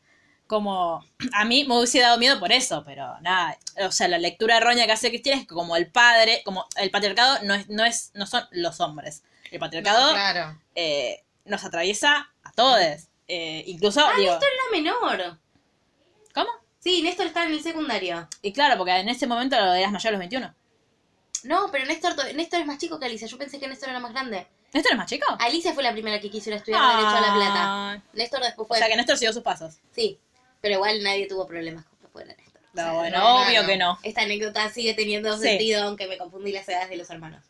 Como, a mí me hubiese dado miedo por eso, pero nada. O sea, la lectura errónea que hace Cristina es que como el padre, como el patriarcado no es, no es, no son los hombres. El patriarcado No, claro. eh, nos atraviesa a todos. Eh, incluso, Ah, digo, Néstor era menor. ¿cómo? Sí, Néstor está en el secundario. Y claro, porque en ese momento eras mayor a los 21. No, pero Néstor, to- Néstor es más chico que Alicia. Yo pensé que Néstor era más grande. ¿Néstor es más chico? Alicia fue la primera que quiso ir a estudiar Derecho a La Plata. Néstor después O fue. sea que Néstor siguió sus pasos. Sí, pero igual nadie tuvo problemas con que fuera Néstor. O sea, No, bueno, no, obvio que no. Esta anécdota sigue teniendo Sí. sentido, aunque me confundí las edades de los hermanos.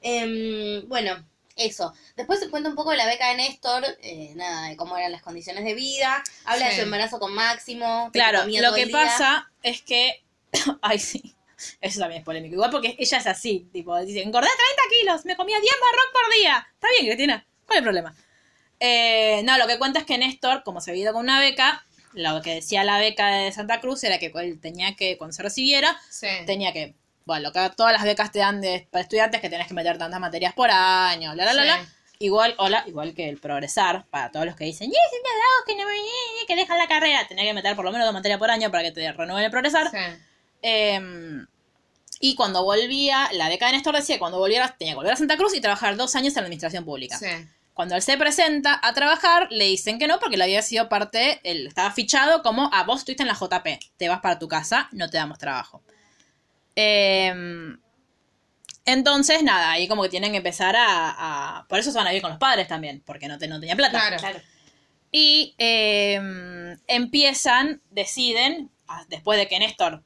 Em, bueno, eso. Después se cuenta un poco de la beca de Néstor, eh, nada, de cómo eran las condiciones de vida. Habla de su embarazo con Máximo. Claro, lo que pasa es que. (coughs) Ay, sí. Eso también es polémico. Igual porque ella es así. Tipo, dice: engordé 30 kilos, me comía 10 marrón por día. Está bien, Cristina. ¿Cuál es el problema? Eh, no, lo que cuenta es que Néstor, como se había ido con una beca, lo que decía la beca de Santa Cruz era que él tenía que, cuando se recibiera, Sí. tenía que. Bueno, lo que todas las becas te dan de, para estudiantes que tenés que meter tantas materias por año, la la la Sí. la. Igual, hola, igual que el progresar, para todos los que dicen, yes, que no me que dejan la carrera, tenés que meter por lo menos dos materias por año para que te renueven el progresar. Sí. Eh, y cuando volvía, la beca de Néstor decía que cuando volviera tenía que volver a Santa Cruz y trabajar dos años en la administración pública. Sí. Cuando él se presenta a trabajar, le dicen que no, porque le había sido parte, él estaba fichado como, ah, vos estuviste en la JP, te vas para tu casa, no te damos trabajo. Eh, entonces, nada, ahí como que tienen que empezar a, a- Por eso se van a vivir con los padres también, porque no, te, no tenía plata. Claro. Claro. Y eh, empiezan, deciden, después de que Néstor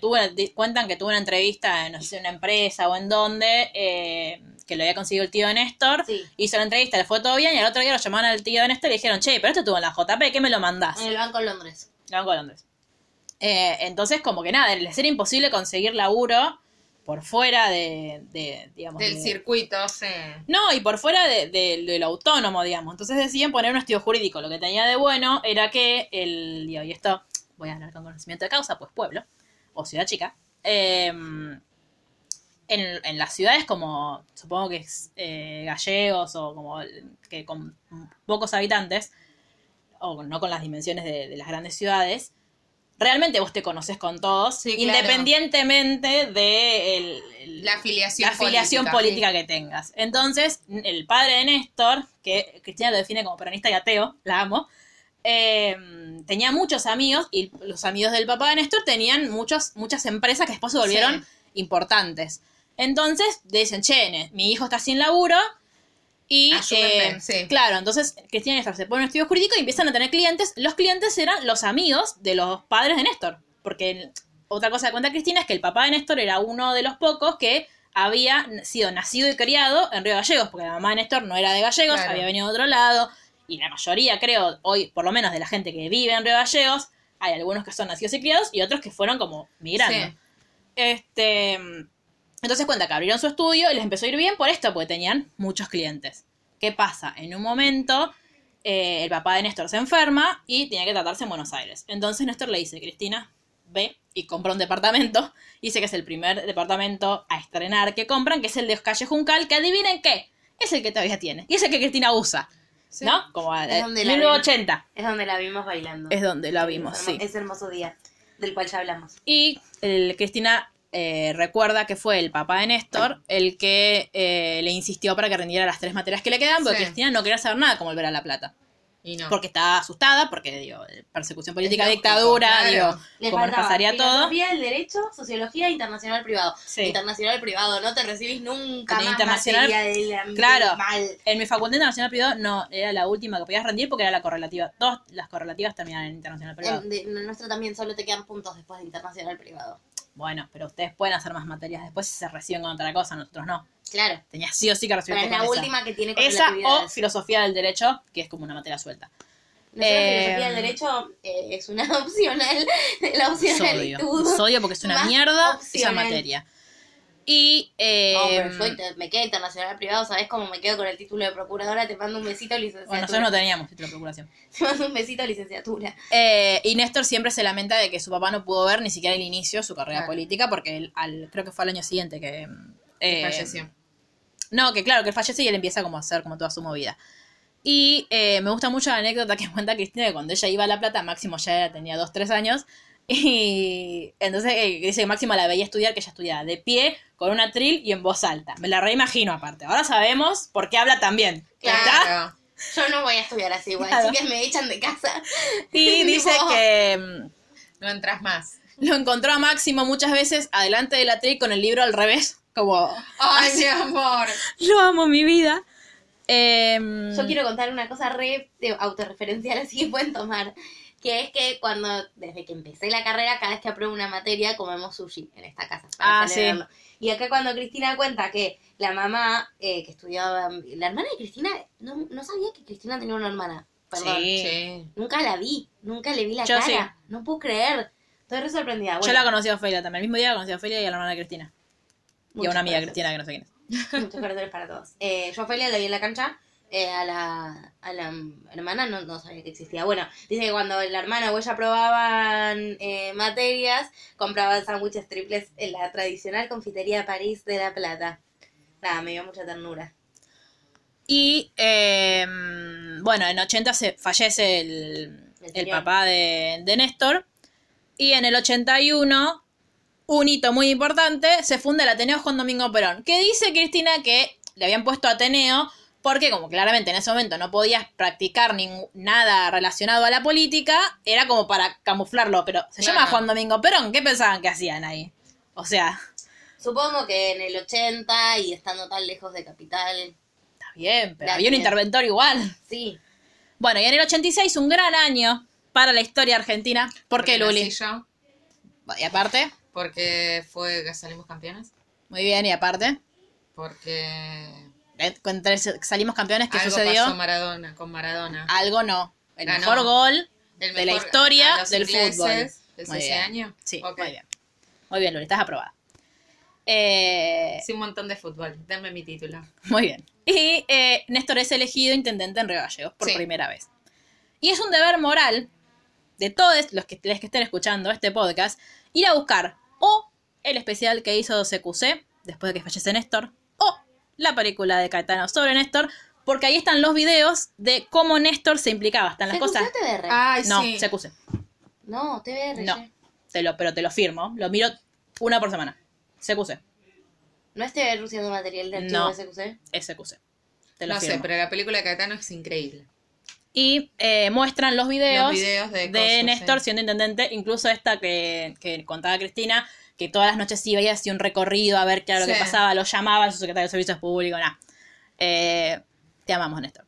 tuvo, di- cuentan que tuvo una entrevista en no sé, si una empresa o en donde, eh, que lo había conseguido el tío de Néstor, Sí. hizo la entrevista, le fue todo bien, y al otro día lo llamaron al tío de Néstor y le dijeron, che, pero esto estuvo en la JP, ¿qué me lo mandás? En el Banco de Londres. Banco de Londres. Eh, entonces, como que nada, les era imposible conseguir laburo por fuera de, de, digamos, Del de- circuito, sí. no, y por fuera de, de- de lo autónomo, digamos. Entonces deciden poner un estudio jurídico. Lo que tenía de bueno era que el. digo, Y esto, voy a hablar con conocimiento de causa, pues pueblo, o ciudad chica. eh, en, en las ciudades como, supongo que es eh, gallegos o como que con pocos habitantes, o no con las dimensiones de, de las grandes ciudades, realmente vos te conoces con todos, Sí, claro. independientemente de el- el- La afiliación la afiliación política. política, que tengas. Entonces, el padre de Néstor, que Cristina lo define como peronista y ateo, la amo, eh, tenía muchos amigos y los amigos del papá de Néstor tenían muchos, muchas empresas que después se volvieron importantes. Entonces, le dicen, che, mi hijo está sin laburo y... Eh, sí. Claro, entonces Cristina y Néstor se ponen en un estudio jurídico y empiezan a tener clientes. Los clientes eran los amigos de los padres de Néstor. Porque otra cosa que cuenta Cristina es que el papá de Néstor era uno de los pocos que había sido nacido y criado en Río Gallegos, porque la mamá de Néstor no era de Gallegos, Claro. había venido de otro lado, y la mayoría, creo, hoy, por lo menos de la gente que vive en Río Gallegos, hay algunos que son nacidos y criados y otros que fueron como migrando. Sí. Este, entonces cuenta que abrieron su estudio y les empezó a ir bien por esto, porque tenían muchos clientes. ¿Qué pasa? En un momento, eh, el papá de Néstor se enferma y tiene que tratarse en Buenos Aires. Entonces Néstor le dice, Cristina, ve y compra un departamento. (laughs) Dice que es el primer departamento a estrenar que compran, que es el de Calle Juncal, que adivinen qué, es el que todavía tiene. Y es el que Cristina usa. Sí. ¿No? Como a- Es donde la 1980 Es donde la vimos bailando. es donde la vimos, Es sí. Ese hermoso día del cual ya hablamos. Y el, Cristina eh, recuerda que fue el papá de Néstor el que eh, le insistió para que rindiera las tres materias que le quedan, porque Sí. Cristina no quería saber nada con volver a La Plata. Y no. Porque estaba asustada, porque, digo, persecución política, lógico, dictadura, claro. digo, como nos pasaría todo. del derecho, sociología internacional privado. Sí. Internacional privado, no te recibís nunca En más internacional- materia del ambiente Claro. mal. En mi facultad internacional privado no era la última que podías rendir porque era la correlativa. Todas las correlativas terminan en internacional privado. En, de- en el nuestro también solo te quedan puntos después de internacional privado. Bueno, pero ustedes pueden hacer más materias después si se reciben con otra cosa, nosotros no. Claro. Tenías sí o sí que Pero recibirte es la con esa. última que tiene Esa o filosofía del derecho, que es como una materia suelta. Eh, filosofía del derecho eh, es una (laughs) opcional, la Sodio. opcionalitud. Sodio porque es una más mierda esa opcional. materia. Y. eh, No, pero yo inter- me quedo internacional privado, ¿sabes cómo me quedo con el título de procuradora? Te mando un besito, licenciatura. bueno, nosotros no teníamos título de procuración. (laughs) Te mando un besito, licenciatura. Eh, y Néstor siempre se lamenta de que su papá no pudo ver ni siquiera el inicio de su carrera Claro. política, porque él, al, creo que fue al año siguiente que. eh, falleció. No, que claro, que él fallece y él empieza como a hacer como toda su movida. Y eh, me gusta mucho la anécdota que cuenta Cristina que cuando ella iba a La Plata, Máximo ya tenía 2, 3 años. Y entonces eh, dice que Máximo la veía estudiar, que ella estudiaba de pie, con un atril y en voz alta. Me la reimagino aparte. Ahora sabemos por qué habla tan bien. ¿Está? Claro. Yo no voy a estudiar así, igual, Claro. así que me echan de casa. Y (laughs) dice que mm, No entras más. lo encontró a Máximo muchas veces adelante del atril con el libro al revés. Como, Ay, mi amor. (laughs) Yo amo mi vida. Em, Yo quiero contar una cosa re de autorreferencial, así que pueden tomar. Que es que cuando, desde que empecé la carrera, cada vez que apruebo una materia, comemos sushi en esta casa. para Ah, celebrarlo. Y acá cuando Cristina cuenta que la mamá que que estudiaba, la hermana de Cristina, no, no sabía que Cristina tenía una hermana. Perdón. Sí. Sí. Nunca la vi, nunca le vi la Yo cara. sí. No puedo creer. Estoy re sorprendida. Yo Bueno, la conocí a Ofelia también. El mismo día conocí a Ofelia y a la hermana de Cristina. Y a una amiga corazones. Cristina que no sé quién es. Muchos corazones para todos. Eh, yo a Ofelia la vi en la cancha. Eh, a, la, a la hermana no, no sabía que existía. Bueno, dice que cuando la hermana o ella probaban eh, materias, compraban sándwiches triples en la tradicional confitería París de La Plata. Nada, me dio mucha ternura. Y eh, bueno, en 80 se fallece el, El papá de, de Néstor. Y en el 81, un hito muy importante, se funda el Ateneo Juan Domingo Perón. Que dice Cristina que le habían puesto Ateneo porque como claramente en ese momento no podías practicar ningún, nada relacionado a la política, era como para camuflarlo. Pero se llama Claro. Juan Domingo Perón. ¿Qué pensaban que hacían ahí? O sea, Supongo que en el 80 y estando tan lejos de Capital, está bien, pero había un interventor igual. sí. Bueno, y en el 86 un gran año para la historia argentina. ¿Por qué, Porque Luli? yo, Y aparte, porque fue que salimos campeones. muy bien, y aparte, Porque entre salimos campeones, ¿qué algo sucedió? pasó Maradona, con Maradona. Algo no. El Ganó. mejor gol El de la mejor- historia del ingleses fútbol. ¿Es Muy ese bien. año? Sí, Ok. muy bien. Muy bien, Luli, estás aprobada. Eh, Sí, un montón de fútbol. Denme mi título. Muy bien. Y eh, Néstor es elegido intendente en Río Gallegos por Sí. primera vez. Y es un deber moral de todos los que, los que estén escuchando este podcast ir a buscar o el especial que hizo CQC después de que fallece Néstor la película de Caetano sobre Néstor porque ahí están los videos de cómo Néstor se implicaba. Están las ¿CQC cosas... Ay, No, sí. CQC. No, TBR. No. Te lo, pero te lo firmo. Lo miro una por semana. CQC. ¿No es TBR usando material de archivo No. de SQC? Es. Te lo No sé, pero la película de Caetano es increíble. y eh, muestran los videos, Los videos de de, Néstor sí. siendo intendente, incluso esta que, que contaba Cristina, que todas las noches iba y hacía un recorrido a ver qué era lo que pasaba, lo llamaba a su secretario de Servicios Públicos, nada. Eh, te amamos, Néstor.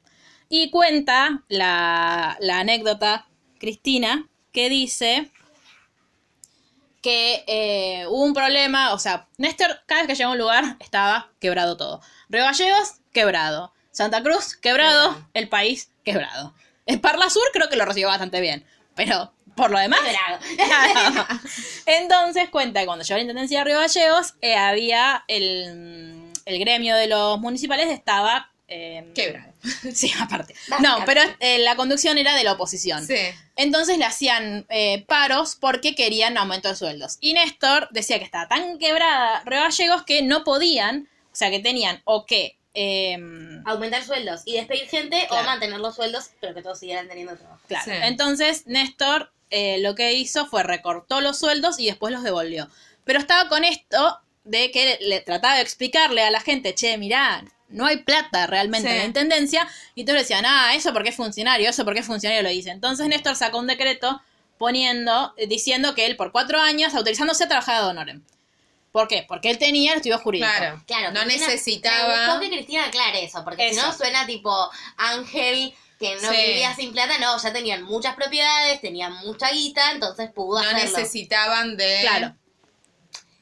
Y cuenta la, la anécdota, Cristina, que dice que eh, hubo un problema, o sea, Néstor cada vez que llegó a un lugar estaba quebrado todo. Río Gallegos, quebrado. Santa Cruz, quebrado. Quebrado. El país, quebrado. En Parla Sur creo que lo recibió bastante bien, pero por lo demás... Quebrado. (laughs) Entonces cuenta que cuando llegó la Intendencia de Río Gallegos, eh, había el, el gremio de los municipales estaba... eh, Quebrado. (laughs) Sí, aparte. No, pero eh, la conducción era de la oposición. Sí. Entonces le hacían eh, paros porque querían aumento de sueldos. Y Néstor decía que estaba tan quebrada Río Gallegos que no podían, o sea, que tenían o que... eh, Aumentar sueldos y despedir gente Claro. o mantener los sueldos, pero que todos siguieran teniendo trabajo. claro. Sí. Entonces Néstor eh, lo que hizo fue recortó los sueldos y después los devolvió. Pero estaba con esto de que le, le trataba de explicarle a la gente, che, mirá, no hay plata realmente Sí. en la intendencia. Y todos le decían, ah, eso porque es funcionario, eso porque es funcionario, lo dice. Entonces Néstor sacó un decreto poniendo, eh, diciendo que él por cuatro años, autorizándose a trabajar de honorem. ¿Por qué? Porque él tenía el estudio jurídico. Claro. Claro, No Cristina- Me necesitaba. gustó que Cristina aclare eso, porque si no suena tipo Ángel que no Sí. vivía sin plata, no, ya tenían muchas propiedades, tenían mucha guita, entonces pudo No hacerlo. necesitaban de. Claro.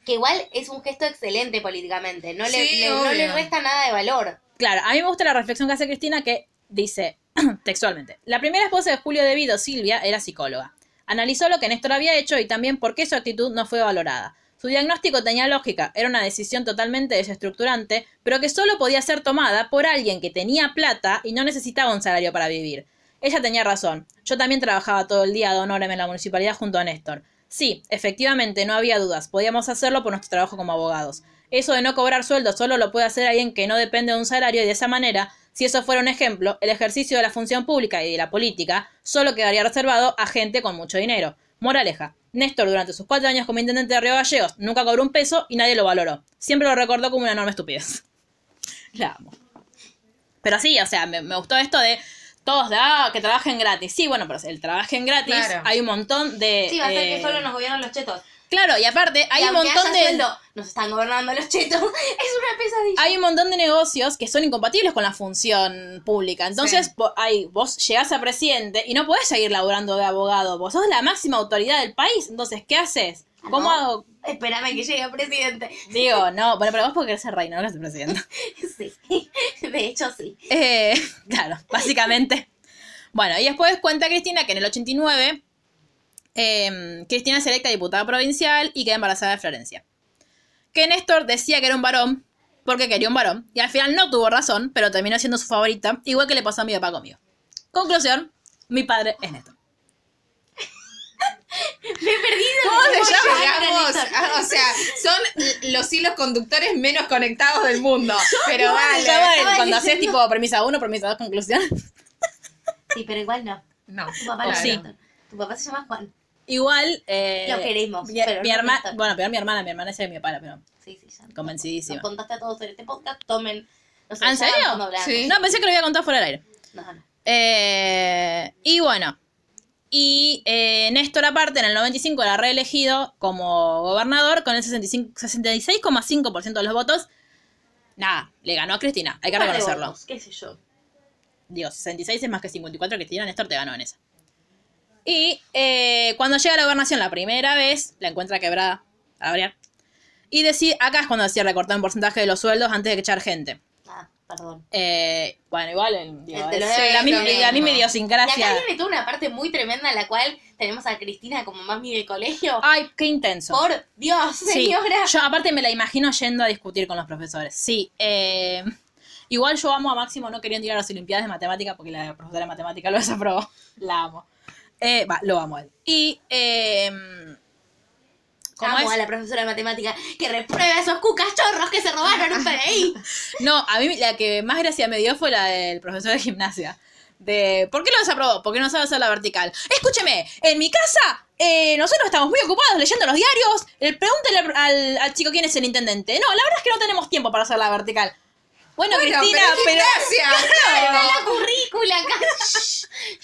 Que igual es un gesto excelente políticamente, no le, Sí, le- no le resta nada de valor. Claro, a mí me gusta la reflexión que hace Cristina que dice (clears throat) textualmente, la primera esposa de Julio De Vido, Silvia, era psicóloga. Analizó lo que Néstor había hecho y también por qué su actitud no fue valorada. Su diagnóstico tenía lógica, era una decisión totalmente desestructurante, pero que solo podía ser tomada por alguien que tenía plata y no necesitaba un salario para vivir. Ella tenía razón. Yo también trabajaba todo el día de honorem en la municipalidad junto a Néstor. Sí, efectivamente, no había dudas. Podíamos hacerlo por nuestro trabajo como abogados. Eso de no cobrar sueldo solo lo puede hacer alguien que no depende de un salario y de esa manera, si eso fuera un ejemplo, el ejercicio de la función pública y de la política solo quedaría reservado a gente con mucho dinero. Moraleja. Néstor durante sus cuatro años como intendente de Río Gallegos nunca cobró un peso y nadie lo valoró. Siempre lo recordó como una enorme estupidez. (laughs) La amo. Pero sí, o sea, me, me gustó esto de todos de, ah, que trabajen gratis. Sí, bueno, pero el trabajen gratis, Claro. hay un montón de... Sí, va a ser eh, que solo nos gobiernan los chetos. Claro, y aparte hay un montón de... sueldo, nos están gobernando los chetos. (laughs) Es una pesadilla. hay un montón de negocios que son incompatibles con la función pública. Entonces, Sí. hay, vos llegás a presidente y no podés seguir laburando de abogado. Vos sos la máxima autoridad del país. Entonces, ¿qué haces? ¿Cómo ¿No? hago? Espérame que llegue presidente. Digo, (laughs) no, bueno, pero vos porque querés ser reina, no ser presidente. Sí. De hecho, sí. Eh, (laughs) claro, básicamente. Bueno, y después cuenta Cristina que en el 89 eh, Cristina es electa diputada provincial y queda embarazada de Florencia. Que Néstor decía que era un varón porque quería un varón y al final no tuvo razón, pero terminó siendo su favorita, igual que le pasó a mi papá conmigo. Conclusión, mi padre es Néstor. (laughs) Me he perdido. ¿Cómo se llama? llegar a Llegamos, Néstor. a- o sea, son los hilos conductores menos conectados del mundo. (laughs) Pero ¿Cómo vale. llama estaba cuando haces tipo premisa 1, premisa 2, conclusión? Sí, pero igual no. No. Tu papá O no sí. Tu papá se llama Juan. Igual... Eh, Lo queremos, Mi, pero mi no herma- Néstor. bueno, pero mi hermana, mi hermana es de mi papá, pero Sí, sí, ya. convencidísima. Nos contaste a todos en este podcast. Tomen. No sé, ¿Ah, ¿En serio? Sí. No, pensé que lo había contado fuera del aire. No, no. Eh, y bueno, y eh, Néstor aparte en el 95 era reelegido como gobernador con el 65 66,5% de los votos. Nada, le ganó a Cristina, hay que reconocerlo. votos, ¿Qué sé yo? Digo, 66 es más que 54, Cristina Néstor te ganó en esa. Y eh, cuando llega a la gobernación la primera vez, la encuentra quebrada, a variar. Y decide, acá es cuando decía recortar un porcentaje de los sueldos antes de que echar gente. Ah, perdón. Eh, bueno, igual, eh, digo, lo es- debe la, mi- lo la misma Y acá idiosincrasia. viene toda una parte muy tremenda en la cual tenemos a Cristina como mami de colegio. Ay, qué intenso. Por Dios, Sí, señora. yo aparte me la imagino yendo a discutir con los profesores. Sí, eh, igual yo amo a Máximo, no querían tirar a las Olimpiadas de Matemática porque la profesora de Matemática lo desaprobó. (laughs) La amo. Eh, va, lo amo a él. Y, eh, ¿cómo Amo es? a la profesora de matemática que reprueba esos cucachorros que se robaron un PDI. (laughs) No, a mí la que más gracia me dio fue la del profesor de gimnasia. De, ¿por qué lo desaprobó? Porque no sabe hacer la vertical. Escúcheme, en mi casa eh, nosotros estamos muy ocupados leyendo los diarios. Eh, pregúntele al, chico quién es el intendente. No, la verdad es que no tenemos tiempo para hacer la vertical. Bueno, Bueno, Cristina, pero qué pero... (laughs) claro. la currícula acá. (laughs)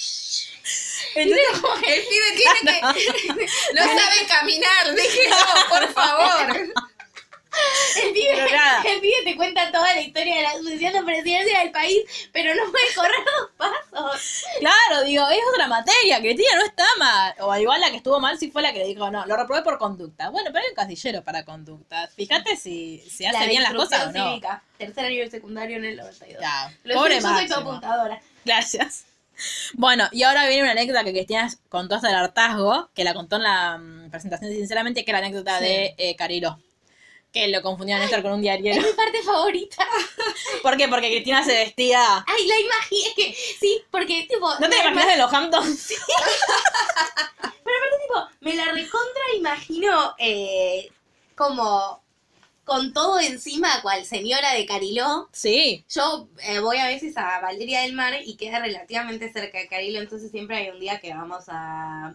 Entonces, (laughs) El pibe tiene (laughs) que. No sabe caminar, déjelo, por favor. El pibe, el te cuenta toda la historia de la sucesión de presidencia del país, pero no puede correr dos pasos. claro, digo, es otra materia. Cristina no está mal. O igual la que estuvo mal sí fue la que le dijo, no, lo reprobé por conducta. Bueno, pero hay un casillero para conducta. Fíjate si, si hace La bien las cosas o no. cívica, tercer nivel secundario en el 92. Ya, Lo pobre yo soy tu apuntadora. Gracias. Bueno, y ahora viene una anécdota que Cristina contó hasta el hartazgo, que la contó en la mm, presentación sinceramente, que era la anécdota Sí. de eh, Carilo. Que lo confundía a Néstor con un Es diario. mi parte favorita. (laughs) ¿Por qué? Porque Cristina se vestía... Ay, la imagen, es que sí, porque tipo. ¿No te imaginas de los Hamptons? (laughs) Pero aparte, tipo, me la recontra imagino eh, como con todo encima, cual señora de Cariló. Sí. Yo eh, voy a veces a Valeria del Mar y queda relativamente cerca de Cariló, entonces siempre hay un día que vamos a,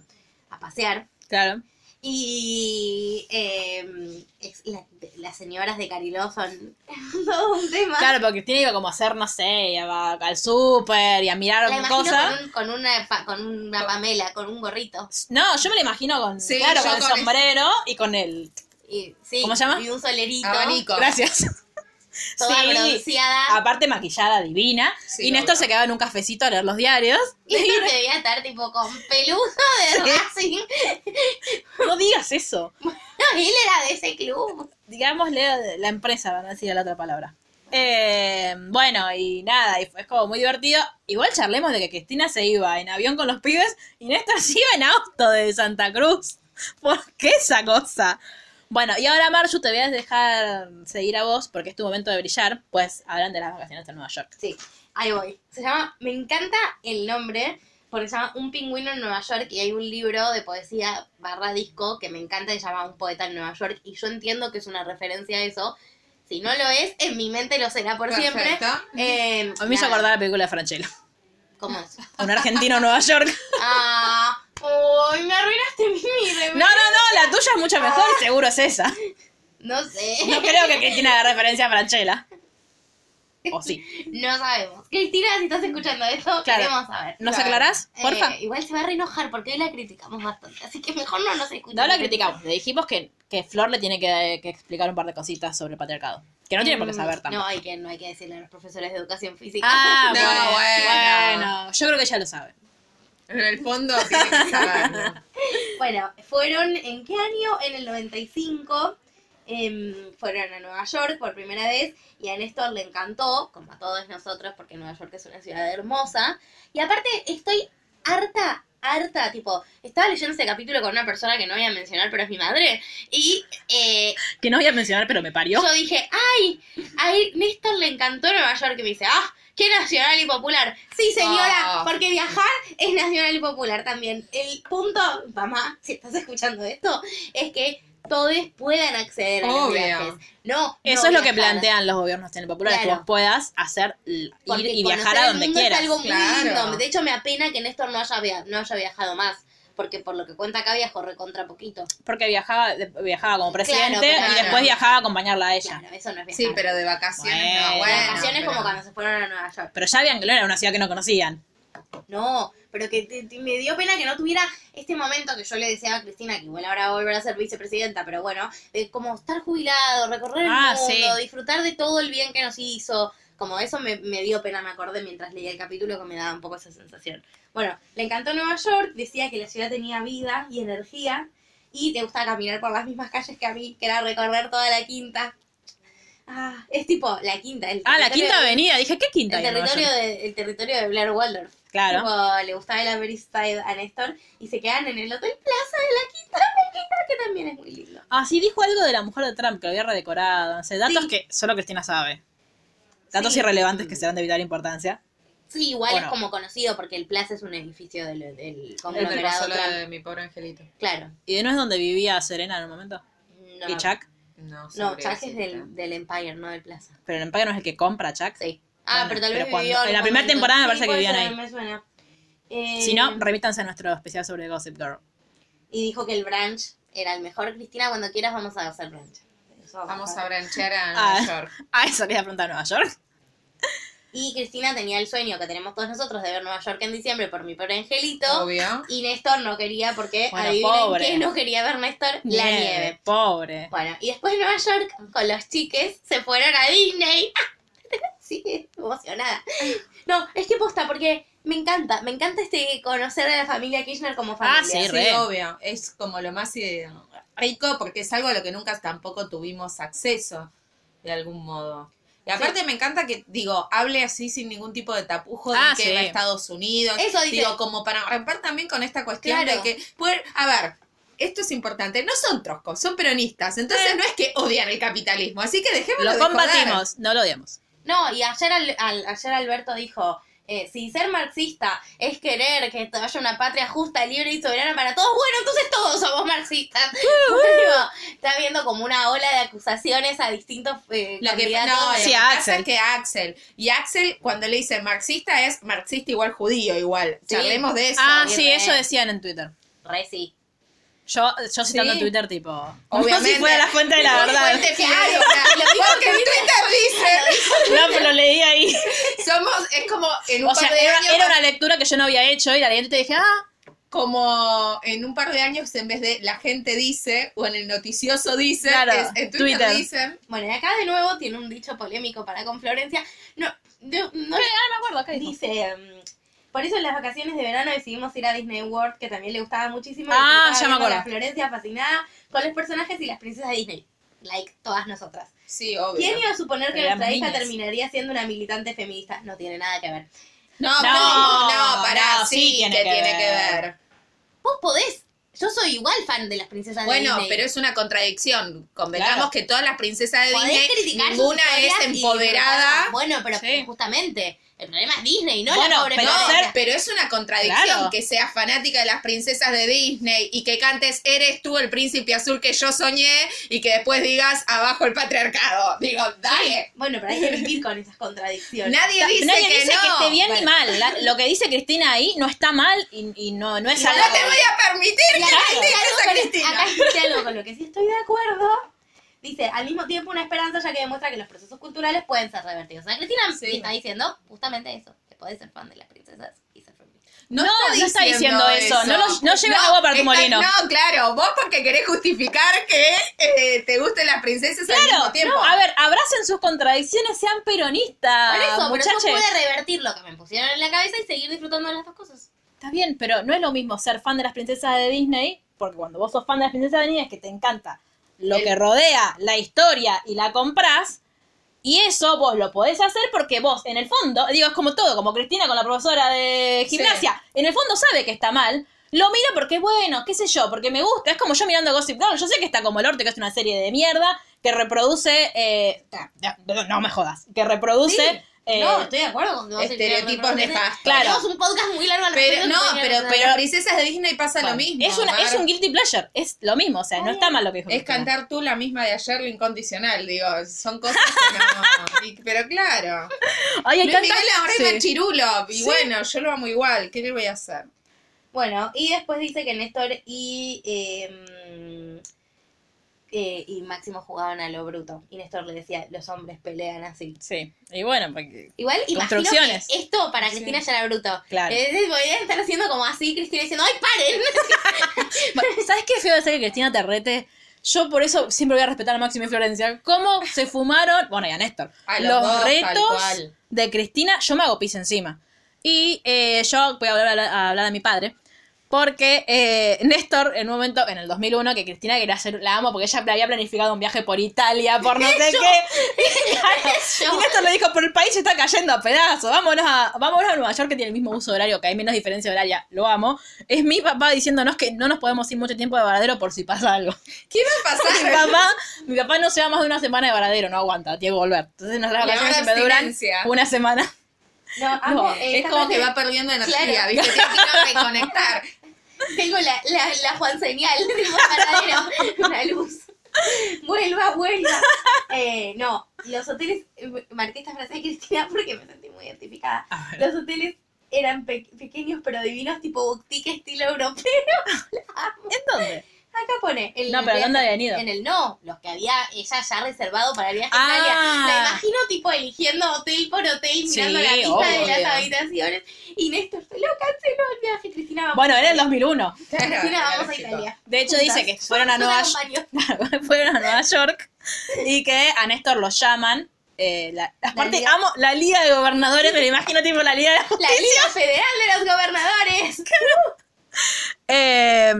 a pasear. Claro. Y eh, es- la- las señoras de Cariló son (laughs) todo un tema. Claro, porque Cristina iba como a hacer, no sé, al súper y a mirar la cosas. con, un- con una, con una Pamela, con un gorrito. No, yo me la imagino con, Sí, claro, con el con sombrero y con el... Y, sí, ¿Cómo se llama? Y un solerito. Abanico. Gracias. (laughs) Toda Sí. bronceada. Aparte maquillada divina. Sí, y Néstor obvio. se quedaba en un cafecito a leer los diarios. (laughs) Y que debía estar tipo con peludo de Racing. (laughs) No digas eso. Él era de ese club. Digámosle la empresa, van a decir la otra palabra. Eh, bueno, y nada, y fue como muy divertido. Igual charlemos de que Cristina se iba en avión con los pibes y Néstor se iba en auto de Santa Cruz. ¿Por qué esa cosa? Bueno, y ahora Marju te voy a dejar seguir a vos porque es tu momento de brillar. Pues hablan de las vacaciones en Nueva York. Sí, ahí voy. Se llama, me encanta el nombre, porque se llama Un pingüino en Nueva York y hay un libro de poesía barra disco que me encanta, que se llama Un poeta en Nueva York y yo entiendo que es una referencia a eso. Si no lo es, en mi mente lo será por siempre. Eh, A mí me hizo acordar la película de Franchella. ¿Cómo es? Un argentino en Nueva York. Ah, uy, me arruinaste mi remera. No, no, no, la tuya es mucho mejor y seguro es esa. No sé. No creo que Cristina haga referencia a Franchella. O sí. No sabemos. Cristina, si estás escuchando esto, Claro. queremos saber. ¿Nos Claro. aclarás? Porfa. Eh, igual se va a reenojar porque hoy la criticamos bastante. Así que mejor no nos escuchamos. No la criticamos, le dijimos que, que Flor le tiene que, que explicar un par de cositas sobre el patriarcado. Que no tiene por qué saber No, tampoco. hay que, no hay que decirle a los profesores de educación física. Ah, (laughs) No, bueno, bueno. bueno. Yo creo que ya lo sabe. En el fondo tiene que (laughs) saberlo. Bueno, fueron en qué año? En el 95. em, fueron a Nueva York por primera vez y a Néstor le encantó, como a todos nosotros, porque Nueva York es una ciudad hermosa. Y aparte estoy harta, harta, tipo, estaba leyendo ese capítulo con una persona que no voy a mencionar, pero es mi madre. Y eh, Que no voy a mencionar, pero me parió. yo dije, ay, a Néstor le encantó Nueva York. Y me dice, ah, qué nacional y popular. Sí, señora, Ah. porque viajar es nacional y popular también. El punto, mamá, si estás escuchando esto, es que todos puedan acceder a los viajes. No, Eso no es lo que plantean los gobiernos populares, que Claro. vos puedas hacer, ir Porque y viajar a el donde mundo quieras. Es algo muy Claro. lindo. De hecho, me apena que Néstor no haya, via- no haya viajado más. Porque por lo que cuenta acá viajó recontra poquito. Porque viajaba, viajaba como presidente Claro, y después viajaba a acompañarla a ella. Claro, eso no es viajar. Sí, pero de vacaciones Bueno, no, bueno. De vacaciones pero- como cuando se fueron a Nueva York. Pero ya habían que era una ciudad que no conocían. No, pero que te- te- me dio pena que no tuviera este momento que yo le deseaba a Cristina, que igual ahora va a volver a ser vicepresidenta, pero bueno, de como estar jubilado, recorrer el Ah, mundo, sí. disfrutar de todo el bien que nos hizo. Como eso me, me dio pena, me acordé mientras leía el capítulo que me daba un poco esa sensación. Bueno, le encantó Nueva York, decía que la ciudad tenía vida y energía y te gustaba caminar por las mismas calles que a mí, que era recorrer toda la quinta. Ah, es tipo la quinta. El Ah, la quinta avenida. Dije, ¿qué quinta? El territorio, de, el territorio de Blair Waldorf. Claro. Tipo, le gustaba el Upper East Side a Néstor y se quedan en el Hotel Plaza de la Quinta que también es muy lindo. Ah, sí, dijo algo de la mujer de Trump, que lo había redecorado. No sé, datos Sí. que solo Cristina sabe. Datos Sí. irrelevantes que serán de vital importancia. Sí, igual ¿O es no? como conocido porque el Plaza es un edificio del, del conglomerado solo Trump. de mi pobre angelito. Claro. ¿Y de no es donde vivía Serena en un momento? No, ¿Y Chuck? No, No, Chuck es del, del Empire, no del Plaza. Pero el Empire no es el que compra a Chuck. Sí. Ah, Bueno, pero tal pero vez cuando- vivió en la primera temporada me Sí, parece que puede vivían ser, ahí. me suena. Eh, Si no, remítanse a nuestro especial sobre Gossip Girl. Y dijo que el brunch era el mejor. Cristina, cuando quieras vamos a hacer brunch. Eso Vamos ver. a branchear a Ah. Nueva York. (laughs) Ah, eso quería preguntar a Nueva York. Y Cristina tenía el sueño que tenemos todos nosotros de ver Nueva York en diciembre por mi pobre angelito. Obvio. Y Néstor no quería porque Bueno, adivinen pobre. qué no quería ver Néstor, la nieve. Pobre. Bueno, y después Nueva York con los chiques se fueron a Disney. (laughs) sí, emocionada. No, es que posta, porque me encanta, me encanta este conocer a la familia Kirchner como familia. Ah, sí, Sí, re. obvio. Es como lo más eh, rico porque es algo a lo que nunca tampoco tuvimos acceso de algún modo. Y aparte me encanta que, digo, hable así sin ningún tipo de tapujo de Ah, que sí. va a Estados Unidos. Eso dice. Digo, como para romper también con esta cuestión Claro. de que, poder, a ver, esto es importante, no son troscos, son peronistas, entonces no es que odian el capitalismo, así que dejémoslo Lo de combatimos, no lo odiamos. No, y ayer, al- al- ayer Alberto dijo, eh, si ser marxista es querer que haya una patria justa, libre y soberana para todos, bueno, entonces todos somos marxistas. (laughs) Bueno, está viendo como una ola de acusaciones a distintos eh, Lo que, no, lo Sí, que a pasa Axel. es que Axel, y Axel cuando le dice marxista es marxista igual judío igual, Sí. charlemos de eso. Ah, sí, re. eso decían en Twitter. Re sí. Yo, yo citando Sí. Twitter, tipo. Obviamente. Como si fuera la fuente de la verdad. fuente fidedigna. Porque en Twitter dicen, (laughs) No, pero lo leí ahí. somos, es como en un O sea, par de era, años, era una lectura que yo no había hecho y la leí y te dije, ah, como en un par de años en vez de la gente dice o en el noticioso dice, Claro, es- en Twitter, Twitter. dicen, Bueno, y acá de nuevo tiene un dicho polémico para con Florencia. No, no, no. Ah, no me acuerdo, acá dijo. dice... mm, por eso en las vacaciones de verano decidimos ir a Disney World, que también le gustaba muchísimo. Ah, ya me acuerdo. a Florencia fascinada con los personajes y las princesas de Disney. Like todas nosotras. sí, obvio. ¿Quién iba a suponer que nuestra hija terminaría siendo una militante feminista? No tiene nada que ver. No, No, no, no, pará, no, sí, sí tiene que que tiene que ver. ver. Vos podés. Yo soy igual fan de las princesas de Bueno, Disney. pero es una contradicción. Convengamos Claro. que todas las princesas de Disney, ninguna es y empoderada. Bueno, pero Sí. justamente, el problema es Disney, no Bueno, la pobre pero No, Florencia. pero es una contradicción Claro. que seas fanática de las princesas de Disney y que cantes Eres tú el príncipe azul que yo soñé y que después digas abajo el patriarcado. Digo, dale. Bueno, pero hay que vivir con esas contradicciones. Nadie dice Nadie que dice no. que esté bien ni Bueno. mal. La- lo que dice Cristina ahí no está mal y, y no, no es No algo. te voy a permitir Y que critiques dice algo a Cristina. acá dice algo con lo que sí estoy de acuerdo. Dice, al mismo tiempo una esperanza ya que demuestra que los procesos culturales pueden ser revertidos. O sea, Cristina Sí. está diciendo justamente eso, que podés ser fan de las princesas y ser feminista. No, no está diciendo eso. No no lleves agua para tu molino. No, claro, vos porque querés justificar que eh, te gusten las princesas al mismo Claro, tiempo. a ver, abracen sus contradicciones, sean peronistas, Por eso, pero muchachos. yo pude revertir lo que me pusieron en la cabeza y seguir disfrutando de las dos cosas. Está bien, pero no es lo mismo ser fan de las princesas de Disney, porque cuando vos sos fan de las princesas de Disney es que te encanta lo El- que rodea la historia y la comprás. Y eso vos lo podés hacer porque vos, en el fondo, digo, es como todo, como Cristina con la profesora de gimnasia, en el fondo sabe que está mal, lo mira porque, bueno, qué sé yo, porque me gusta, es como yo mirando Gossip Girl, yo sé que está como el orte, que es una serie de mierda, que reproduce, eh, no me jodas, que reproduce... Sí. Eh, no, estoy de acuerdo con vos. estereotipos nefastos. Claro. Tenemos un podcast muy largo al Pero no, que pero, pero princesas de Disney pasa lo mismo. es, una, es un guilty pleasure, es lo mismo, o sea, no está mal lo que dijo Es Cristina. cantar tú la misma de ayer, la incondicional, digo, son cosas que no. (laughs) y- pero claro. Ay, hay Luis Miguel ahora sí. es machirulo, y Sí. bueno, yo lo amo igual, ¿qué le voy a hacer? Bueno, y después dice que Néstor y, eh, eh, y Máximo jugaban a lo bruto. Y Néstor le decía, los hombres pelean así. Sí, y bueno, porque... Igual Construcciones. que esto para Cristina ya era bruto. Claro. Eh, podrían estar haciendo como así, Cristina diciendo, ¡ay, paren! (laughs) ¿Sabes qué feo de ser que Cristina te rete? Yo por eso siempre voy a respetar a Máximo y Florencia. ¿Cómo se fumaron? Bueno, y a Néstor. A los los dos, tal retos de Cristina, yo me hago pis encima. Y eh, yo voy a hablar, a hablar de mi padre. Porque eh, Néstor, en un momento, en el 2001, que Cristina quería hacer, la amo porque ella había planificado un viaje por Italia, por no (laughs) sé qué. (laughs) Y Néstor le dijo, pero el país se está cayendo a pedazos, vámonos a, vámonos a Nueva York que tiene el mismo uso horario, que hay menos diferencia horaria, lo amo. Es mi papá diciéndonos que no nos podemos ir mucho tiempo de Varadero por si pasa algo. ¿Qué va a (laughs) mi pasar? papá, mi papá no se va más de una semana de Varadero, no aguanta, tiene que volver. Entonces nuestras Le va a vacaciones siempre duran una semana. No, amo, No, eh, Es como que va perdiendo energía, Claro. ¿viste? Tiene que reconectar. (laughs) Tengo la, la, la Juan señal, tipo paradero, una luz. Vuelva, vuelva. Eh, no, los hoteles, eh, marqué esta frase de Cristina porque me sentí muy identificada. Los hoteles eran pe- pequeños pero divinos, tipo boutique estilo europeo. (laughs) ¿En dónde? Acá pone. El, No, pero viaje- ¿dónde habían ido? En el no, los que había ella ya reservado para el viaje a Ah. Italia. La imagino tipo eligiendo hotel por hotel, mirando Sí, la lista de obvio. las habitaciones. Y Néstor se lo canceló el viaje, Cristina. Vamos Bueno, a era el Italia. 2001. Cristina, vamos a. Italia. De hecho, Juntas. dice que fueron a Nueva la acompaño. (laughs) fueron a Nueva York y que a Néstor lo llaman. Eh, la, aparte, Liga. amo la Liga de Gobernadores, me lo imagino tipo la Liga de la La Justicia. Liga Federal de los Gobernadores. (laughs) Eh,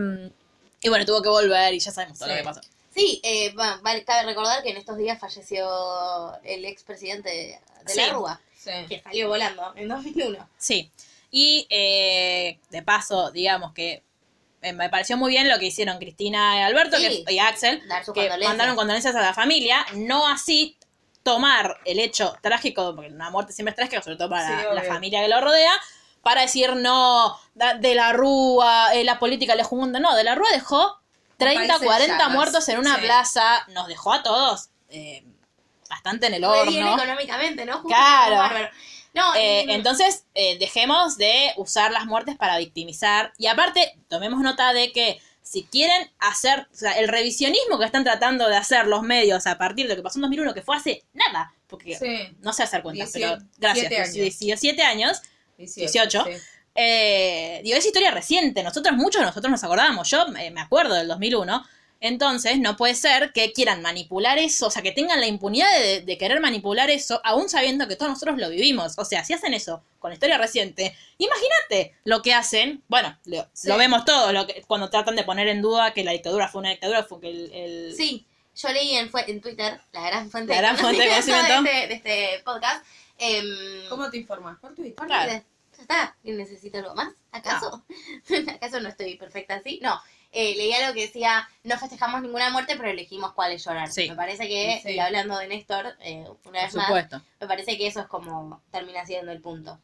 y bueno, tuvo que volver y ya sabemos todo Sí. lo que pasó. Sí, eh, va- va- cabe recordar que en estos días falleció el expresidente de Sí. la Rúa, Sí. que salió volando en 2001. Sí. Y eh, de paso, digamos que eh, me pareció muy bien lo que hicieron Cristina y Alberto Sí. que, y Axel, Dar sus que condolencias. mandaron condolencias a la familia, no así tomar el hecho trágico, porque una muerte siempre es trágica, sobre todo para Sí, la, familia que lo rodea, para decir no, de la Rúa, eh, la política le jugó un... No, de la Rúa dejó 30, país en 40 llamas. muertos en una Sí. plaza, nos dejó a todos eh, bastante en el Re bien horno. económicamente, ¿no? Justo Claro. No, Eh, entonces, eh, dejemos de usar las muertes para victimizar. Y aparte, tomemos nota de que si quieren hacer, o sea, el revisionismo que están tratando de hacer los medios a partir de lo que pasó en 2001, que fue hace nada, porque Sí. no sé hacer cuentas, pero gracias, siete años. 17 años, 18. sí. eh, digo, es historia reciente, nosotros, muchos de nosotros nos acordamos, yo eh, me acuerdo del 2001, entonces no puede ser que quieran manipular eso, o sea, que tengan la impunidad de, de querer manipular eso, aún sabiendo que todos nosotros lo vivimos, o sea, si hacen eso con la historia reciente, imagínate lo que hacen, bueno, lo, Sí. lo vemos todos, lo que, cuando tratan de poner en duda que la dictadura fue una dictadura, fue que el... el- Sí, yo leí en, en Twitter, la gran fuente, La gran fuente de conocimiento. de, este, de este podcast. Em, ¿Cómo te informas? Por Twitter. por. Twitter. Está. ¿Y ¿Necesito algo más? ¿Acaso? (laughs) ¿Acaso no estoy perfecta así? No. Eh, leí algo que decía, no festejamos ninguna muerte, pero elegimos cuál es llorar. Sí. Me parece que, Sí. y hablando de Néstor, eh, una Por vez más, supuesto. me parece que eso es como termina siendo el punto.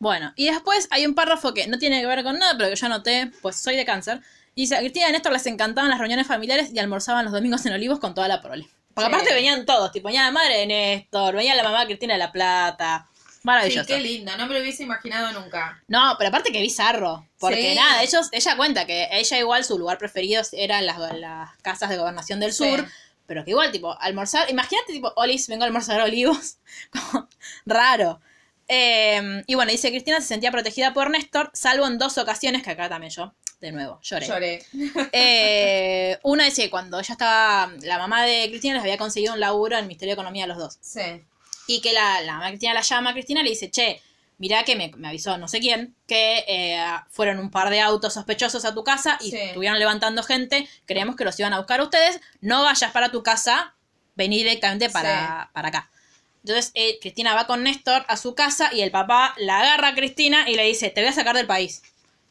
Bueno, y después hay un párrafo que no tiene que ver con nada, pero que yo anoté, pues soy de cáncer. Y dice, a Cristina y Néstor les encantaban las reuniones familiares y almorzaban los domingos en Olivos con toda la prole. Porque Sí. aparte venían todos, tipo, venía la madre de Néstor, venía la mamá de Cristina de la Plata. Sí, Maravilloso. qué lindo. No me lo hubiese imaginado nunca. No, pero aparte que bizarro. Porque Sí. nada, ellos, ella cuenta que ella igual su lugar preferido eran las, las casas de gobernación del Sí. sur, pero que igual, tipo, almorzar, imagínate, tipo, Olis, vengo a almorzar olivos, (laughs) como raro. Eh, y bueno, dice Cristina se sentía protegida por Néstor, salvo en dos ocasiones, que acá también yo, de nuevo, lloré. Lloré. Eh, una dice que cuando ella estaba, la mamá de Cristina les había conseguido un laburo en Ministerio de Economía a los dos. Sí. Y que la, la mamá de Cristina la llama a Cristina y le dice, che, mirá que me, me avisó no sé quién, que eh, fueron un par de autos sospechosos a tu casa y Sí. estuvieron levantando gente, creemos que los iban a buscar a ustedes, no vayas para tu casa, vení directamente para, para acá. Entonces eh, Cristina va con Néstor a su casa y el papá la agarra a Cristina y le dice, te voy a sacar del país.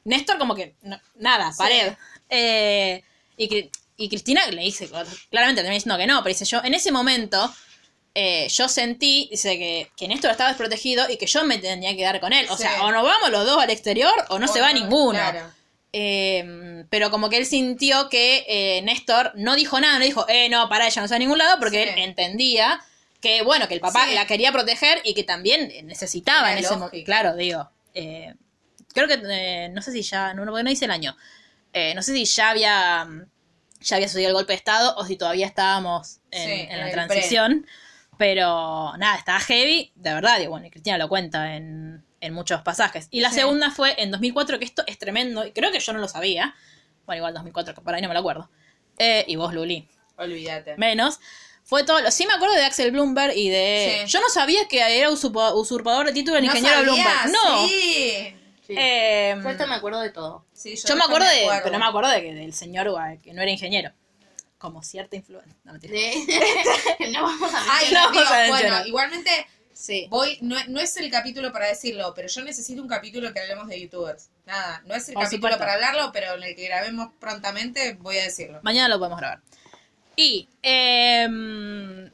Néstor como que, no- nada, Sí. pared. Eh, y, Cri- y Cristina le dice, claramente termina diciendo que no, pero dice yo, en ese momento eh, yo sentí, dice que, que Néstor estaba desprotegido y que yo me tenía que quedar con él. O Sí. sea, o nos vamos los dos al exterior o no se va ninguno. claro. Eh, pero como que él sintió que eh, Néstor no dijo nada, no dijo, eh, no, para ella no se va a ningún lado, porque Sí. él entendía que, bueno, que el papá la quería proteger y que también necesitaba Era en ese momento. Claro, digo. eh, creo que, eh, no sé si ya, no, no dice el año. Eh, no sé si ya había, ya había sucedido el golpe de Estado o si todavía estábamos en, Sí, en la transición. Pero nada, estaba heavy, de verdad. Y bueno, y Cristina lo cuenta en, en muchos pasajes. Y la Sí. segunda fue en 2004, que esto es tremendo, y creo que yo no lo sabía. Bueno, igual 2004, que por ahí no me lo acuerdo. Eh, y vos, Luli, Olvídate. menos. Fue todo lo. Sí, me acuerdo de Axel Bloomberg y de. Sí. Yo no sabía que era usurpa- usurpador de título el ¿No ingeniero sabías? Bloomberg. No. Sí. Sí. Eh, Yo esto me acuerdo de todo. Sí, yo me acuerdo de. Pero no me acuerdo de que del señor que no era ingeniero. Como cierta influencia. No, mentira. De- (laughs) (laughs) no vamos a Ay, No, no, digo, vamos a bueno, igualmente Sí. voy, no, no es el capítulo para decirlo, pero yo necesito un capítulo que hablemos de youtubers. Nada, no es el Por capítulo supuesto. para hablarlo, pero en el que grabemos prontamente voy a decirlo. Mañana lo podemos grabar. Y, em,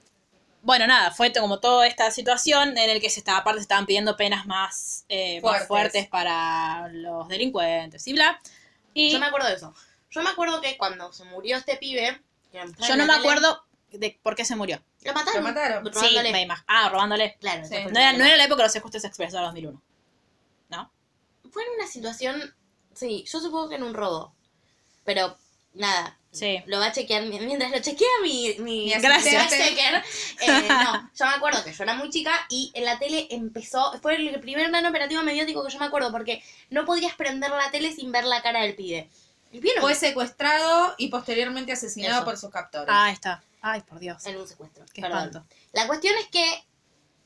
bueno, nada, fue como toda esta situación en el que se estaba, aparte se estaban pidiendo penas más, eh, más Fuertes. para los delincuentes y bla. Y Yo me acuerdo de eso. Yo me acuerdo que cuando se murió este pibe, yo no me acuerdo de por qué se murió. Lo mataron. Lo mataron. Sí, Robándole. me imag- Ah, robándole. Claro, Sí. No era, no era la época de los ajustes expresos de 2001. ¿No? Fue en una situación. Sí, yo supongo que en un robo. Pero nada. Sí. Lo va a chequear mi- mientras lo chequea mi, mi, Gracias. Eh, no, yo me acuerdo que yo era muy chica y en la tele empezó. Fue el primer gran operativo mediático que yo me acuerdo porque no podías prender la tele sin ver la cara del pibe. El pibe no Fue secuestrado y posteriormente asesinado Eso. por sus captores. Ah, ahí está. Ay, por Dios. en un secuestro. Qué perdón. espanto. La cuestión es que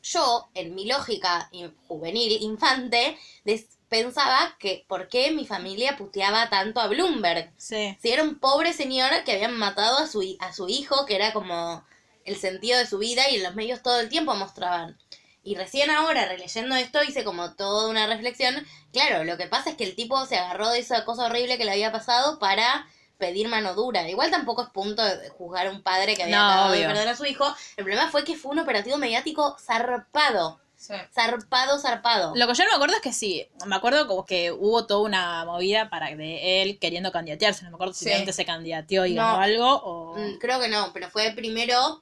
yo, en mi lógica juvenil, infante, des- pensaba que por qué mi familia puteaba tanto a Bloomberg. Sí. Si era un pobre señor que habían matado a su, a su hijo, que era como el sentido de su vida y en los medios todo el tiempo mostraban. Y recién ahora, releyendo esto, hice como toda una reflexión. Claro, lo que pasa es que el tipo se agarró de esa cosa horrible que le había pasado para pedir mano dura. Igual tampoco es punto de juzgar a un padre que había No, acabado de perder a su hijo. El problema fue que fue un operativo mediático zarpado. Sí. Zarpado, zarpado. Lo que yo no me acuerdo es que sí, me acuerdo como que hubo toda una movida para de él queriendo candidatearse, no me acuerdo si Sí. realmente se candidateó y No. ganó algo o... Mm, Creo que no, pero fue primero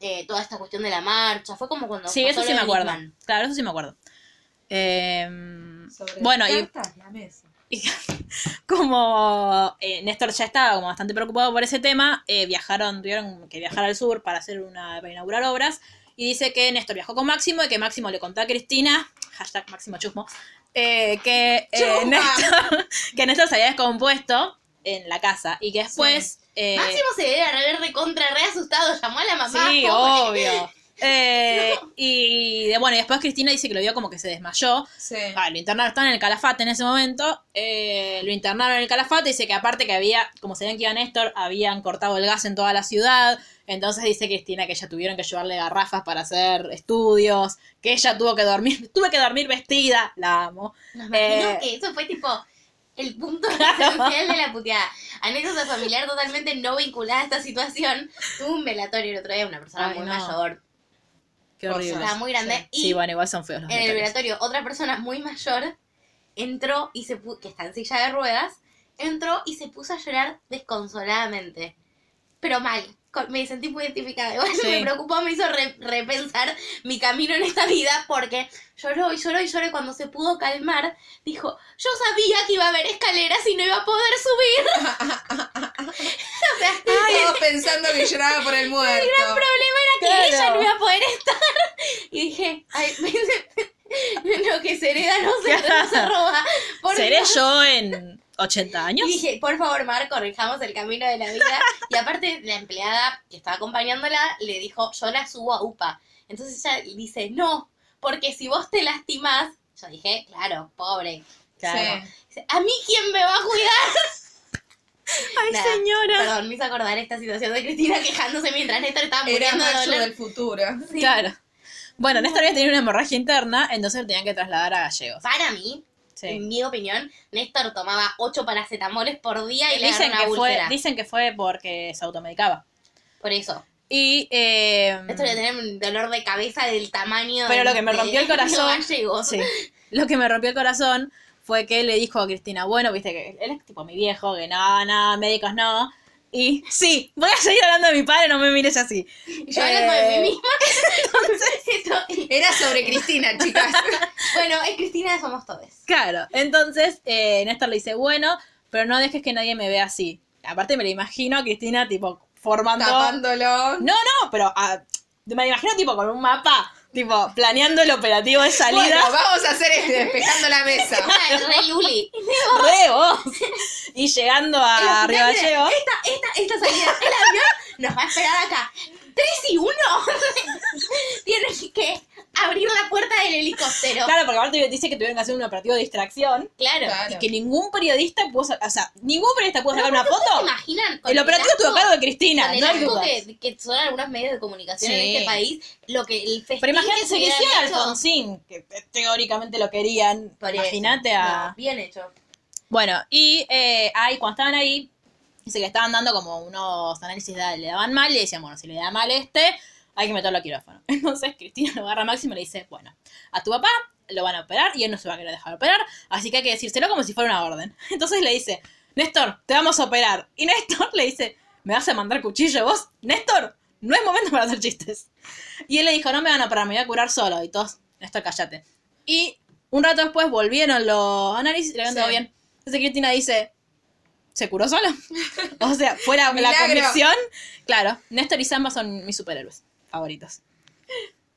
eh, toda esta cuestión de la marcha. Fue como cuando. Sí, pasó eso sí me acuerdo. Nisman. Claro, eso sí me acuerdo. Sobre bueno, y, la mesa. y (laughs) como eh, Néstor ya estaba como bastante preocupado por ese tema, eh, viajaron, tuvieron que viajar al sur para hacer una, para inaugurar obras. Y dice que Néstor viajó con Máximo y que Máximo le contó a Cristina, hashtag Máximo Chusmo, eh, que, eh. (laughs) Néstor, que Néstor se había descompuesto en la casa y que después... eh, Máximo se debe haber recontra re asustado. Llamó a la mamá. Sí, pobre. obvio. Eh, y de- bueno, y después Cristina dice que lo vio como que se desmayó. Sí. Ah, lo internaron, estaban en el calafate en ese momento. eh, lo internaron en el calafate. Dice que aparte que había, como sabían que iba Néstor, habían cortado el gas en toda la ciudad. Entonces dice Cristina que ella tuvieron que llevarle garrafas para hacer estudios. Que ella tuvo que dormir, (laughs) tuve que dormir vestida. La amo. Eh, que eso fue tipo el punto (laughs) Claro. de la puteada. Anécdota familiar totalmente no vinculada a esta situación. Tuve un velatorio el otro día, una persona Ay, muy no. mayor. Qué horrible. Estaba muy grande. Y Sí, bueno, igual son feos los en el velatorio, otra persona muy mayor entró y se puso, que está en silla de ruedas, entró y se puso a llorar desconsoladamente. Pero mal. Me sentí muy identificada. (laughs) Igual Sí. me preocupó, me hizo re- repensar mi camino en esta vida porque lloró y lloró y lloró y cuando se pudo calmar, dijo, yo sabía que iba a haber escaleras y no iba a poder subir. (laughs) o sea, (laughs) Todos pensando que lloraba por el muerto. el gran problema era que Claro. ella no iba a poder estar. Y dije, ay, lo que se hereda no se, no se roba. ¿Seré Dios. yo en 80 años? Y dije, por favor, Mar, corrijamos el camino de la vida. (laughs) Y aparte, la empleada que estaba acompañándola le dijo, yo la subo a UPA. Entonces ella dice, no, porque si vos te lastimás, yo dije, claro, pobre. Claro. Sí. Dice, ¿a mí quién me va a cuidar? (laughs) Ay, Nada, señora. Perdón, me hizo acordar esta situación de Cristina quejándose mientras Néstor estaba Era muriendo de macho dolor. del futuro. Sí. Claro. Bueno, Néstor había tenido una hemorragia interna, entonces lo tenían que trasladar a Gallegos. Para mí, Sí. en mi opinión, Néstor tomaba 8 paracetamoles por día y le Dicen que, fue, dicen que fue porque se automedicaba. Por eso. Y. eh, Esto de tener un dolor de cabeza del tamaño Pero lo que me rompió el corazón-. Sí. Lo que me rompió el corazón fue que le dijo a Cristina, bueno, viste que él es tipo mi viejo, que no, no, médicos no. Y sí, voy a seguir hablando de mi padre, no me mires así. Yo hablando de Eh, mí misma. (laughs) Esto- Era sobre Cristina, chicas. (laughs) bueno, es Cristina somos todos. Claro, entonces eh, Néstor le dice, bueno, pero no dejes que nadie me vea así. Aparte me lo imagino a Cristina tipo formando... Tapándolo. No, no, pero ah, me lo imagino tipo con un mapa, tipo planeando el operativo de salida. Bueno, vamos a hacer este, despejando la mesa. (laughs) Ah, Re Luli. Re vos. Y llegando a Río. Esta, esta, esta salida, el avión nos va a esperar acá. Tres y uno. (laughs) Tienes que abrir la puerta del helicóptero. Claro, porque aparte dice que tuvieron que hacer un operativo de distracción Claro. Y que ningún periodista pudo sacar, o sea, ningún periodista pudo sacar una ¿Se foto. imaginan? con El operativo estuvo a cargo de Cristina, Con el no hay asco dudas. que, que son algunos medios de comunicación en Sí. este país, lo que el festín Pero imagínate se si hubieran hecho- Alfonsín, que te- teóricamente lo querían. Por eso. Imagínate a. No, bien hecho. Bueno, y eh, ahí cuando estaban ahí, dice que estaban dando como unos análisis, de- le daban mal y decían, bueno, si le da mal este, hay que meterlo a quirófano. (laughs) Entonces Cristina lo agarra a Máximo y le dice, bueno, a tu papá lo van a operar y él no se va a querer dejar operar, así que hay que decírselo como si fuera una orden. (laughs) Entonces le dice, Néstor, te vamos a operar. Y Néstor le dice, ¿me vas a mandar cuchillo vos? Néstor, no es momento para hacer chistes. Y él le dijo, no me van a operar, me voy a curar solo. Y todos, Néstor, cállate. Y un rato después volvieron los análisis y le habían todo Sí. bien. Entonces Cristina dice, ¿se curó sola? (laughs) o sea, fuera la convicción. Claro, Néstor y Samba son mis superhéroes favoritos.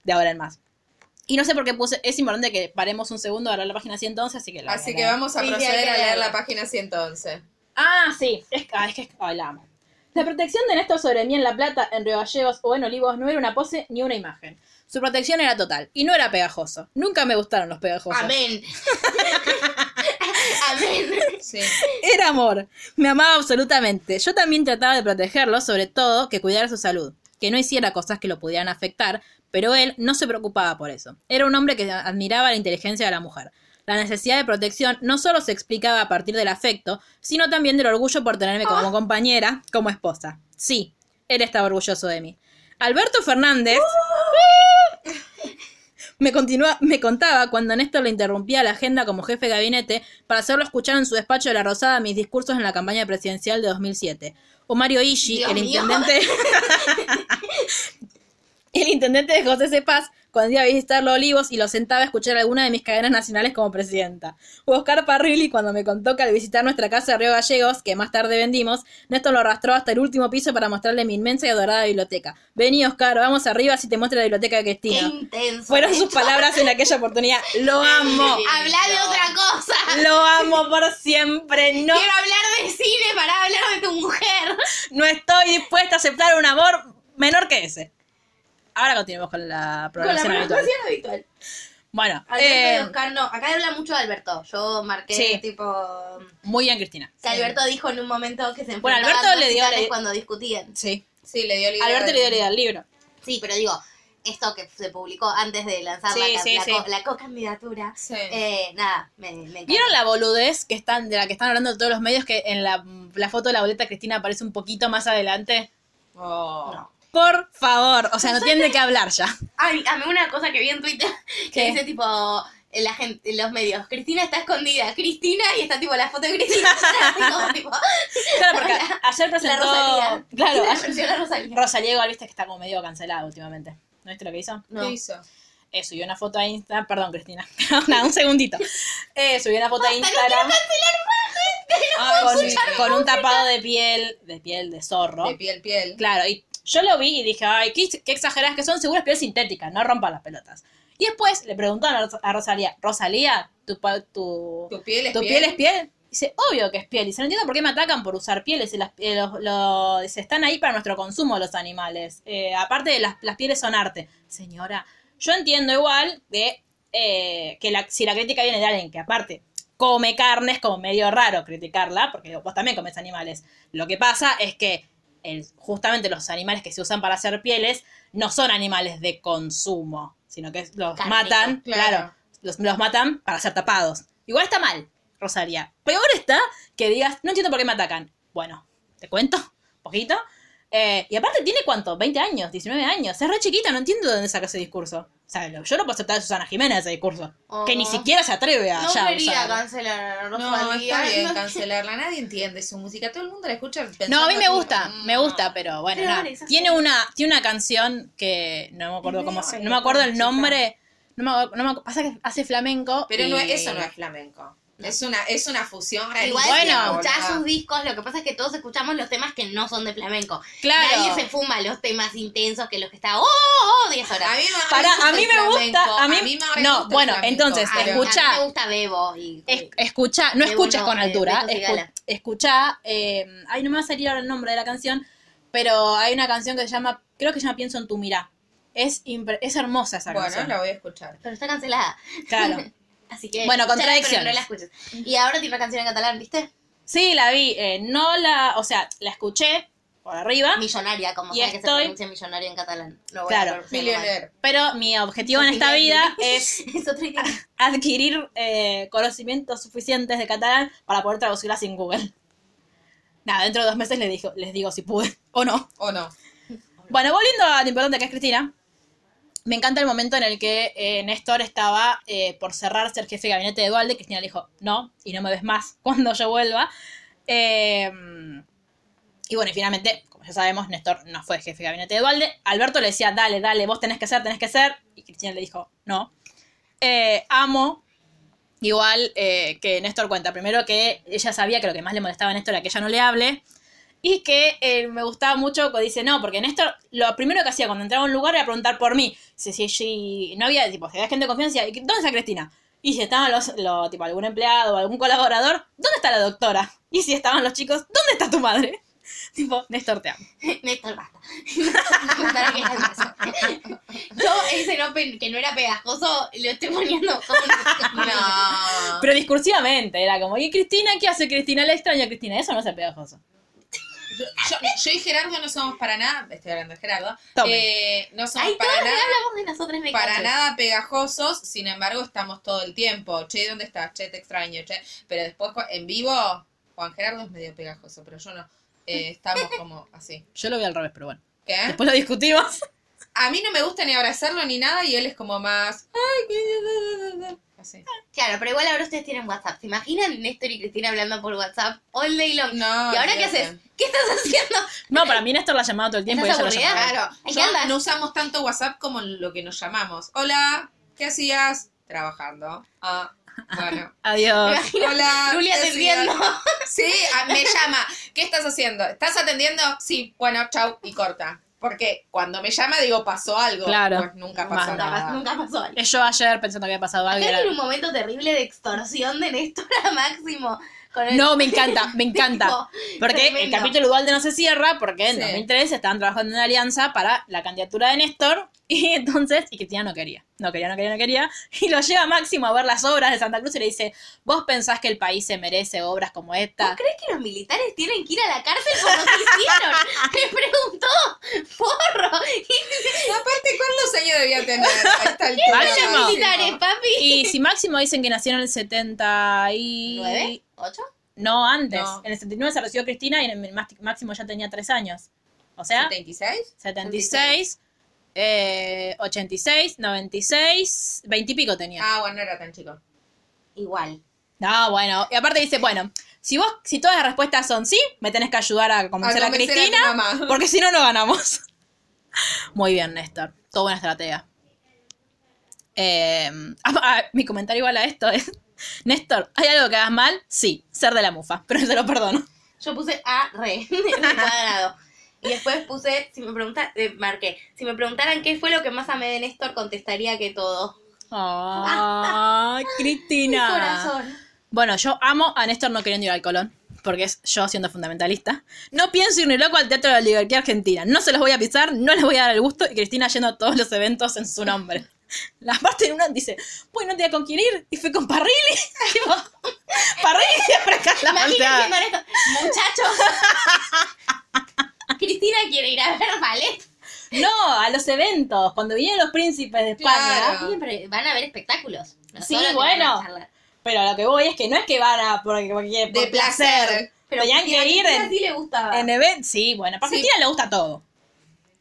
De ahora en más. Y no sé por qué puse, es importante que paremos un segundo a leer la página 111, así que la voy a Así que leer. vamos a Sí, proceder a leer leerla. la página 111. Ah, sí, es, ah, es que hablamos. La protección de Néstor sobre mí en La Plata, en Río Gallegos o en Olivos no era una pose ni una imagen. Su protección era total y no era pegajoso. Nunca me gustaron los pegajosos. Amén. (laughs) Sí. (laughs) Era amor. Me amaba absolutamente. Yo también trataba de protegerlo, sobre todo que cuidara su salud. Que no hiciera cosas que lo pudieran afectar, pero él no se preocupaba por eso. Era un hombre que admiraba la inteligencia de la mujer. La necesidad de protección no solo se explicaba a partir del afecto, sino también del orgullo por tenerme como compañera, como esposa. Sí, él estaba orgulloso de mí. Alberto Fernández me, continúa, me contaba cuando Néstor le interrumpía la agenda como jefe de gabinete para hacerlo escuchar en su despacho de la Rosada mis discursos en la campaña presidencial de 2007. O Mario Ishi, Dios el mío. intendente. (laughs) el intendente de José C. Paz, cuando iba a visitar los Olivos y lo sentaba a escuchar alguna de mis cadenas nacionales como presidenta. O Oscar Parrilli, cuando me contó que al visitar nuestra casa de Río Gallegos, que más tarde vendimos, Néstor lo arrastró hasta el último piso para mostrarle mi inmensa y adorada biblioteca. Vení, Oscar, vamos arriba si te muestro la biblioteca de Qué Cristina. intenso. Fueron sus palabras en aquella oportunidad. Lo amo. Habla de otra cosa. Lo amo por siempre. No, Quiero hablar de cine para hablar de tu mujer. no estoy dispuesta a aceptar un amor menor que ese. Ahora continuemos con la Con la programación habitual. programación habitual. Bueno, Alberto eh, y Oscar no. Acá habla mucho de Alberto. Yo marqué Sí. tipo. muy bien, Cristina. Que Alberto dijo en un momento que se Bueno, Alberto le dio la- cuando discutían. Sí. Sí, le dio idea Alberto le dio la idea al libro. Sí, pero digo, esto que se publicó antes de lanzar Sí, la, sí, la, sí. co- la co-candidatura. Sí. Eh, nada, me, me encanta. ¿Vieron la boludez que están, de la que están hablando todos los medios que en la, la foto de la boleta Cristina aparece un poquito más adelante? Oh. No. Por favor, o sea, no tienen de qué hablar ya. Ay, a mí una cosa que vi en Twitter que ¿Qué? dice tipo, la gente, los medios, Cristina está escondida, Cristina, y está tipo la foto de Cristina. (laughs) como, tipo, Claro, porque ayer la presentó. Rosalía. Claro, la ayer- Rosalía. Rosalía igual viste que está como medio cancelada últimamente. ¿No viste lo que hizo? No. ¿Qué hizo? Eh, subió una foto a Instagram. Perdón, Cristina. (laughs) Nada, un segundito. Eh, subió una foto a Instagram Ay, con, con un tapado de piel, de piel de zorro. De piel, piel. Claro, y yo lo vi y dije, ay, qué, qué exageradas que son, seguro es piel sintética, no rompan las pelotas. Y después le preguntaron a Ros- a Rosalía, Rosalía, ¿tu, tu, ¿Tu piel es tu piel? piel es piel? Dice, obvio que es piel. Dice, no entiendo por qué me atacan por usar pieles. Y las, eh, los- lo- dice, están ahí para nuestro consumo los animales. Eh, aparte de las, las pieles son arte. Señora, yo entiendo igual de eh, que la- si la crítica viene de alguien que aparte come carne, es como medio raro criticarla, porque vos también comes animales. Lo que pasa es que el- justamente los animales que se usan para hacer pieles no son animales de consumo, sino que los matan, claro. claro, los, los matan para ser tapados. Igual está mal, Rosaria. Peor está que digas, no entiendo por qué me atacan. Bueno, te cuento, poquito. Eh, y aparte tiene cuánto, 20 años, 19 años. Es re chiquita, no entiendo de dónde saca ese discurso. O sea, lo- yo no puedo aceptar de Susana Jiménez ese discurso. Oh. Que ni siquiera se atreve a No ya quería usar. cancelar a No, está bien No- (laughs) cancelarla. Nadie entiende su música. Todo el mundo la escucha pensando No, a mí me gusta, Mm, me gusta, pero bueno, vale, esa Tiene una, tiene una canción que no me acuerdo cómo se, no me acuerdo el nombre, no me, no me- pasa que hace flamenco. Pero y- no, es- eso no es flamenco. Es una, es una fusión Igual Bueno, si escuchás sus discos, lo que pasa es que todos escuchamos los temas que no son de flamenco. Claro. Nadie se fuma los temas intensos que los que está, ¡oh, oh, oh! 10 horas. A mí me Para, a mí me gusta, a mí- me no, gusta bueno, entonces, pero- escucha. A mí me gusta Bebo y... Es- escucha, no De escuches uno, con altura, escu- escucha, eh, ay, no me va a salir ahora el nombre de la canción, pero hay una canción que se llama, creo que se llama Pienso en tu mirá. Es, es hermosa esa Bueno, canción. la voy a escuchar. Pero está cancelada. Claro. (laughs) Así que... Bueno, pero no la escuches. Y ahora tiene una canción en catalán, ¿viste? Sí, la vi, eh, no la, o sea, la escuché por arriba, Millonaria, como Y sea que se estoy- pronuncia millonaria en catalán. No voy Claro. a pero mi objetivo en esta vida es (laughs) Es (laughs) adquirir eh, conocimientos suficientes de catalán para poder traducirla sin Google. Nada, dentro de dos meses les, digo, les digo si pude o no. ¿O no? Bueno, volviendo a lo importante que es Cristina, me encanta el momento en el que eh, Néstor estaba eh, por cerrarse el jefe de gabinete de Dualde. Cristina le dijo, no, y no me ves más (laughs) cuando yo vuelva. Eh, y bueno, y finalmente, como ya sabemos, Néstor no fue jefe de gabinete de Dualde. Alberto le decía, dale, dale, vos tenés que ser, tenés que ser. Y Cristina le dijo, no. Eh, amo igual eh, que Néstor cuenta. Primero que ella sabía que lo que más le molestaba a Néstor era que ella no le hable. Y que eh, me gustaba mucho cuando dice, no, porque Néstor lo primero que hacía cuando entraba a un lugar era preguntar por mí. Si, si, si no había, tipo, si había gente de confianza, ¿y ¿dónde está Cristina? Y si estaban los, lo- tipo, algún empleado o algún colaborador, ¿dónde está la doctora? Y si estaban los chicos, ¿dónde está tu madre? (laughs) tipo, Néstor, te amo. (laughs) Néstor, basta. (laughs) Yo ese no que no era pegajoso lo estoy poniendo como No. Pero discursivamente, era como, ¿y Cristina qué hace Cristina? La extraña Cristina, eso no es pegajoso. Yo, yo- yo y Gerardo no somos para nada, estoy hablando de Gerardo, eh, no somos Ay, para nada, hablamos de nosotros me para nada pegajosos, sin embargo estamos todo el tiempo. Che, ¿dónde estás? Che, te extraño, che. Pero después en vivo, Juan Gerardo es medio pegajoso, pero yo no. Eh, estamos como así. (laughs) Yo lo vi al revés, pero bueno. ¿Qué? Después lo discutimos. A mí no me gusta ni abrazarlo ni nada y él es como más... Ay, qué- así. Claro, pero igual ahora ustedes tienen WhatsApp. ¿Se imaginan Néstor y Cristina hablando por WhatsApp all day long? No, ¿Y ahora qué haces? ¿Qué estás haciendo? No, para mí Néstor la llamaba todo el tiempo y ¿Estás ella llamaba. Claro, ¿En yo qué andas? no usamos tanto WhatsApp como lo que nos llamamos. Hola, ¿qué hacías? Trabajando. Ah, bueno. (laughs) Adiós. Hola. Luli ¿qué hacías? atendiendo. Sí, ah, me llama. ¿Qué estás haciendo? ¿Estás atendiendo? Sí, bueno, chau, y corta. Porque cuando me llama digo, pasó algo. Claro. Pues nunca pasó Más Nunca, nada. nunca pasó algo. Es yo ayer pensando que había pasado algo. era- un momento terrible de extorsión de Néstor a Máximo. El- No, me encanta, me encanta. Tipo, Porque el tremendo. capítulo Dualde no se cierra porque en Sí. 2003 estaban trabajando en una alianza para la candidatura de Néstor (laughs) y entonces, y Cristina no quería, no quería, no quería, no quería, y lo lleva Máximo a ver las obras de Santa Cruz y le dice, ¿vos pensás que el país se merece obras como esta? ¿Vos crees que los militares tienen que ir a la cárcel por lo que hicieron? (laughs) Me preguntó. Porro. Aparte, ¿cuántos años debía tener a esta altura? Máximo. Máximo? militares, papi. Y si Máximo dicen que nació en el 70 y... ¿Nueve? ¿Ocho? No, antes. No. En el 79 se recibió Cristina y en el Máximo ya tenía 3 años. O sea, ¿76? 76. Eh, 86, 96, 20 y pico tenía. Ah, bueno, no era tan chico. Igual. No, bueno. Y aparte dice, bueno, si vos, si todas las respuestas son sí, me tenés que ayudar a convencer a, convencer a tu Cristina, mamá. (laughs) porque si no, no ganamos. (laughs) Muy bien, Néstor. Toda buena estratega. Eh, ah, ah, mi comentario igual a esto es, (laughs) Néstor, ¿hay algo que hagas mal? Sí, ser de la mufa, pero te lo perdono. Yo puse A, re, en el cuadrado. Y después puse, si me preguntan, eh, marqué, si me preguntaran qué fue lo que más amé de Néstor, contestaría que todo. Ay, (laughs) Mi Cristina. corazón. Bueno, yo amo a Néstor no queriendo ir al Colón, porque es yo siendo fundamentalista. No pienso ir ni loco al Teatro de la Oligarquía Argentina. No se los voy a pisar, no les voy a dar el gusto. Y Cristina yendo a todos los eventos en su nombre. La parte en una dice, pues no tenía con quién ir. Y fue con Parrilli. (laughs) Parrilli siempre acá la muchachos. (laughs) (laughs) Cristina quiere ir a ver ballet. No, a los eventos, cuando vienen los príncipes de España. Claro. Van a ver espectáculos. no Sí, bueno. a. Pero a lo que voy es que no es que van a porque, porque- por De placer. Pero Tenían Cristina- que ir Cristina en- sí le gustaba. En eventos, sí, bueno, para Sí. Cristina le gusta todo.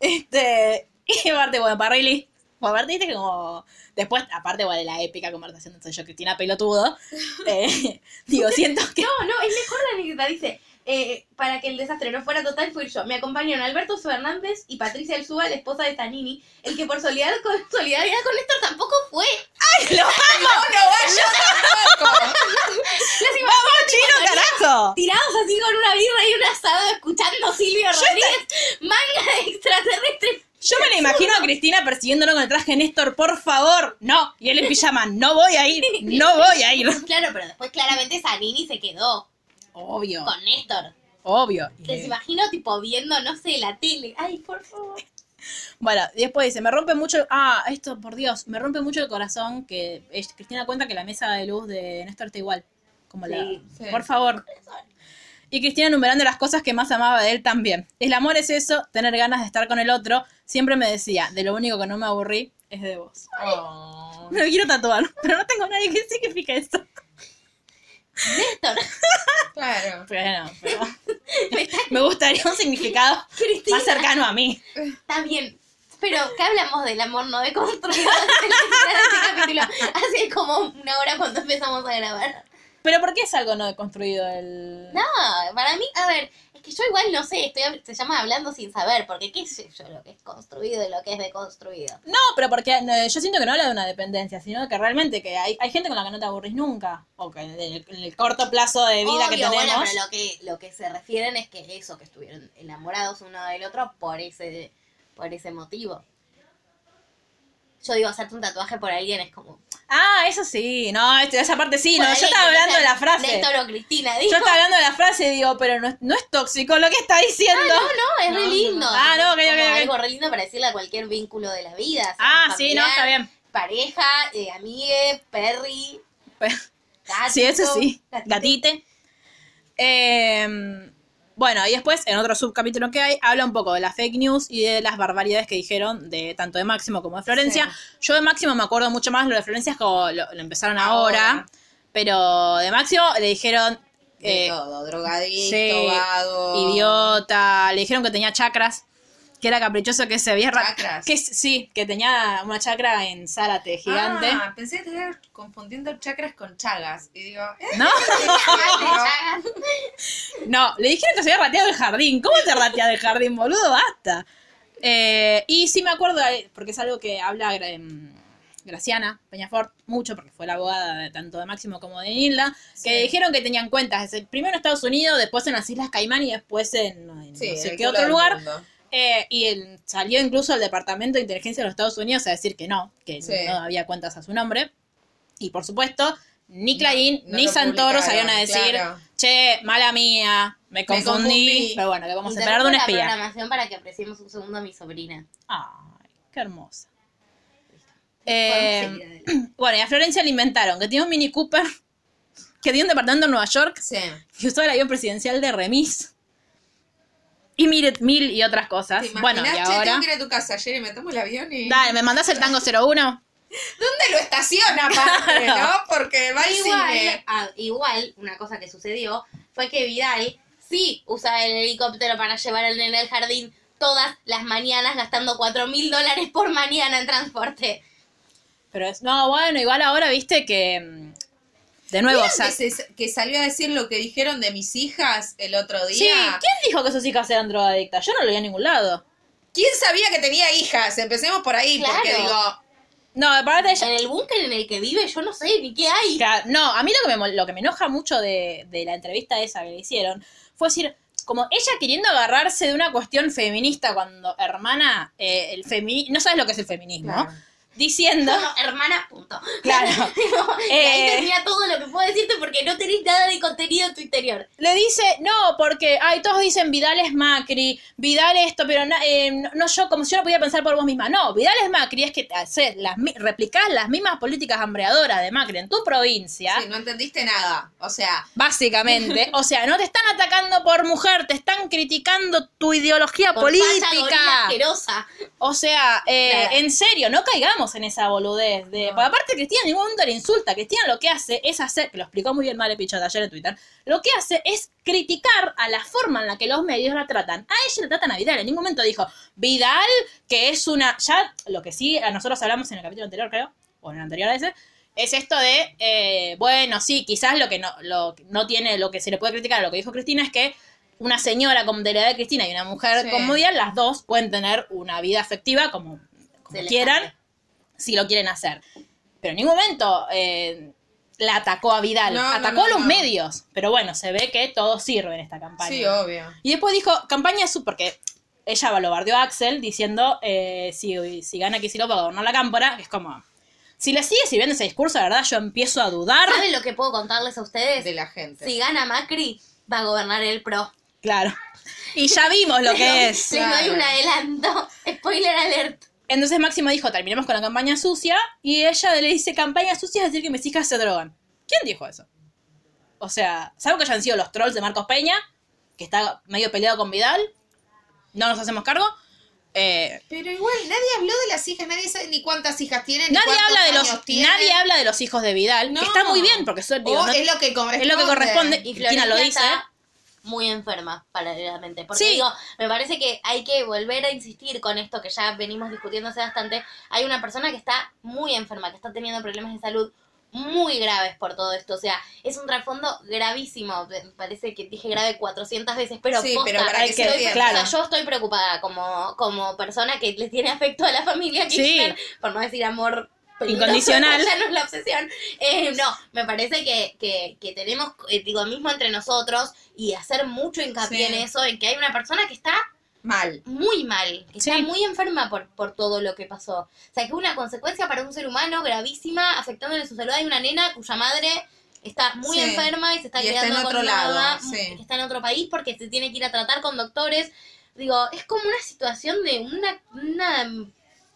Este, (laughs) y aparte, bueno, para Riley, bueno, aparte viste que como, después, aparte, bueno, de la épica conversación de yo, Cristina pelotudo, (laughs) eh, digo, siento que, No, no, es mejor la anécdota. Dice, eh, para que el desastre no fuera total, fui yo. Me acompañaron Alberto Fernández y Patricia Elzúa, la esposa de Tanini, el que por solidaridad con, (laughs) solidaridad con Néstor tampoco fue. ¡ay, lo amo! (laughs) ¡Vamos, chino, carajo! Tirados así con una birra y un asado escuchando Silvio Rodríguez, manga de extraterrestre. Yo me la imagino a Cristina persiguiéndolo con el traje Néstor, por favor, no, y él en pijama, no voy a ir, (laughs) no voy a ir. Claro, pero después claramente Zanini se quedó Obvio, con Néstor. obvio. Les imagino tipo viendo, no sé, la tele. Ay, por favor. Bueno, y después dice, me rompe mucho, ah, esto, por Dios, me rompe mucho el corazón que Cristina cuenta que la mesa de luz de Néstor está igual. Como la... Sí, sí. Por favor. Y Cristina enumerando las cosas que más amaba de él también. El amor es eso, tener ganas de estar con el otro. Siempre me decía, de lo único que no me aburrí es de vos. Oh. (laughs) Me lo quiero tatuar, pero no tengo nadie que signifique esto. Néstor. Claro. Pero (laughs) me gustaría un significado Cristina. más cercano a mí. Está bien. Pero que hablamos del amor no deconstruido (laughs) este capítulo. Hace como una hora cuando empezamos a grabar. Pero ¿por qué es algo no deconstruido el...? No, para mí, a ver, que yo igual no sé, estoy, se llama hablando sin saber, porque qué sé yo lo que es construido y lo que es deconstruido. No, pero porque eh, yo siento que no habla de una dependencia, sino que realmente que hay, hay gente con la que no te aburrís nunca. O que en el, en el corto plazo de vida que Obvio, tenemos. bueno, pero lo que, lo que se refieren es que eso, que estuvieron enamorados uno del otro por ese, por ese motivo. Yo digo, hacerte un tatuaje por alguien es como... Ah, eso sí, no, este- esa parte sí, por no, yo estaba hablando sea de la frase. Néstor o Cristina, digo. Yo estaba hablando de la frase y digo, pero no, es- no es tóxico lo que está diciendo. No, no, es No, re lindo. no. Ah, no, ok, Como ok, ok. algo re lindo para decirle a cualquier vínculo de la vida. sea ah, sí, no, está bien. Pareja, eh, amigue, perry, gato. Sí, eso sí, gatito. gatite. Eh, bueno, y después, en otro subcapítulo que hay, habla un poco de las fake news y de las barbaridades que dijeron, de tanto de Máximo como de Florencia. Yo de Máximo me acuerdo mucho más, lo de Florencia es como lo, lo empezaron ahora, Ahora. pero de Máximo le dijeron... De eh, todo, drogadicto, sí, vago. idiota, le dijeron que tenía chakras, que era caprichoso, que se había... ra- Chakras. Que, sí, que tenía una chakra en Zárate gigante. Ah, pensé que estaba confundiendo chakras con chagas. Y digo, ¿eh? (laughs) ¿No? No, le dijeron que se había rateado el jardín. ¿Cómo te rateas el jardín, boludo? Basta. Eh, y sí me acuerdo, eh, porque es algo que habla em, Graciana Peñafort mucho, porque fue la abogada de, tanto de Máximo como de Nilda, Sí. que dijeron que tenían cuentas, primero en Estados Unidos, después en las Islas Caimán y después en, en Sí, no sé qué otro lugar. mundo. Eh, y el- salió incluso el Departamento de Inteligencia de los Estados Unidos a decir que no, que Sí. no había cuentas a su nombre. Y por supuesto, ni Clarín no ni Santoro salieron a decir, claro. che, mala mía, me confundí. confundí. Pero bueno, que vamos a esperar de un la espía. programación para que apreciemos un segundo a mi sobrina. Ay, qué hermosa. Eh, (clears throat) bueno, y a Florencia le inventaron que tiene un Mini Cooper, que tiene un departamento en Nueva York, Sí. que usó el avión presidencial de Remis. Y Miret Mil y otras cosas. ¿Te Bueno, y ahora. tengo que ir a tu casa ayer y me tomo el avión y... Dale, ¿me mandás el tango 01? ¿Dónde lo estaciona, aparte, no? (laughs) Porque va al Igual, cine. ah, igual, una cosa que sucedió fue que Vidal sí usa el helicóptero para llevar al nene al jardín todas las mañanas gastando cuatro mil dólares por mañana en transporte. Pero es, no, bueno, igual ahora viste que, mm, de nuevo, o ¿Vieron sea, que, se- que salió a decir lo que dijeron de mis hijas el otro día? sí, ¿quién dijo que sus hijas eran drogadictas? Yo no lo vi en ningún lado. ¿Quién sabía que tenía hijas? Empecemos por ahí, porque Claro. digo, No, aparte ella, En el búnker en el que vive, yo no sé ni qué hay. Claro, no, a mí lo que me, mol- lo que me enoja mucho de, de la entrevista esa que le hicieron fue decir, como ella queriendo agarrarse de una cuestión feminista cuando, hermana, eh, el femi no sabes lo que es el feminismo, Claro. Diciendo, No, no, hermana, punto. Claro. (laughs) y Eh. ahí termina todo lo que puedo decirte porque no tenés nada de contenido en tu interior. le dice, no, porque, ay, todos dicen Vidal es Macri, Vidal esto, pero na- eh, no, no yo, como si yo no podía pensar por vos misma. No, Vidal es Macri, es que haces las, replicás las mismas políticas hambreadoras de Macri en tu provincia. sí, no entendiste nada. O sea, Básicamente, (laughs) o sea, no te están atacando por mujer, te están criticando tu ideología Por política. asquerosa. O sea, eh, Claro. en serio, no caigamos en esa boludez. De, porque aparte, Cristina en ningún momento le insulta. Cristina lo que hace es hacer, que lo explicó muy bien Male Pichot ayer en Twitter, lo que hace es criticar a la forma en la que los medios la tratan. A ella la tratan a Vidal. En ningún momento dijo, Vidal, que es una. Ya lo que sí, a nosotros hablamos en el capítulo anterior, creo, o en el anterior a ese, es esto de, eh, bueno, sí, quizás lo que no, lo, no tiene, lo que se le puede criticar a lo que dijo Cristina es que una señora como de la edad de Cristina y una mujer Sí. como Vidal, las dos pueden tener una vida afectiva como, como quieran. Si lo quieren hacer. Pero en ningún momento eh, la atacó a Vidal, No, atacó no, a los no. medios. Pero bueno, se ve que todo sirve en esta campaña. sí, obvio. Y después dijo, campaña su, porque ella lo bardeó a Axel diciendo, eh, si, si gana Kicillof va a gobernar la cámpora, es como, si le sigue sirviendo ese discurso, la verdad yo empiezo a dudar. ¿Saben lo que puedo contarles a ustedes? De la gente. Si gana Macri, va a gobernar el PRO. Claro. Y ya vimos lo que (laughs) es. Les doy Claro. un adelanto. Spoiler alert. Entonces Máximo dijo, terminemos con la campaña sucia, y ella le dice, campaña sucia es decir que mis hijas se drogan. ¿Quién dijo eso? O sea, salvo que hayan sido los trolls de Marcos Peña, que está medio peleado con Vidal, no nos hacemos cargo. Eh, Pero igual, nadie habló de las hijas, nadie sabe ni cuántas hijas tienen. nadie habla de los tienen. nadie habla de los hijos de Vidal, No. que está muy bien porque eso digo, O no- es lo que corresponde. es lo que corresponde. Y Cristina lo dice. Muy enferma, paralelamente. Porque Sí. digo, me parece que hay que volver a insistir con esto que ya venimos discutiendo hace bastante. Hay una persona que está muy enferma, que está teniendo problemas de salud muy graves por todo esto. O sea, es un trasfondo gravísimo. Me parece que dije grave 400 veces, pero Sí, posta, pero para que, que- se claro. o sea, yo estoy preocupada como, como persona que le tiene afecto a la familia Kirchner, por no decir amor Incondicional. ya no es la obsesión. Eh, no, me parece que, que, que tenemos, eh, digo, mismo entre nosotros y hacer mucho hincapié Sí. en eso, en que hay una persona que está Mal. muy mal, que está muy enferma por, por todo lo que pasó. O sea, que una consecuencia para un ser humano gravísima, afectándole su salud. Hay una nena cuya madre está muy Sí. enferma y se está Y está quedando en otro lado, sí. que está en otro país porque se tiene que ir a tratar con doctores. Digo, es como una situación de una, una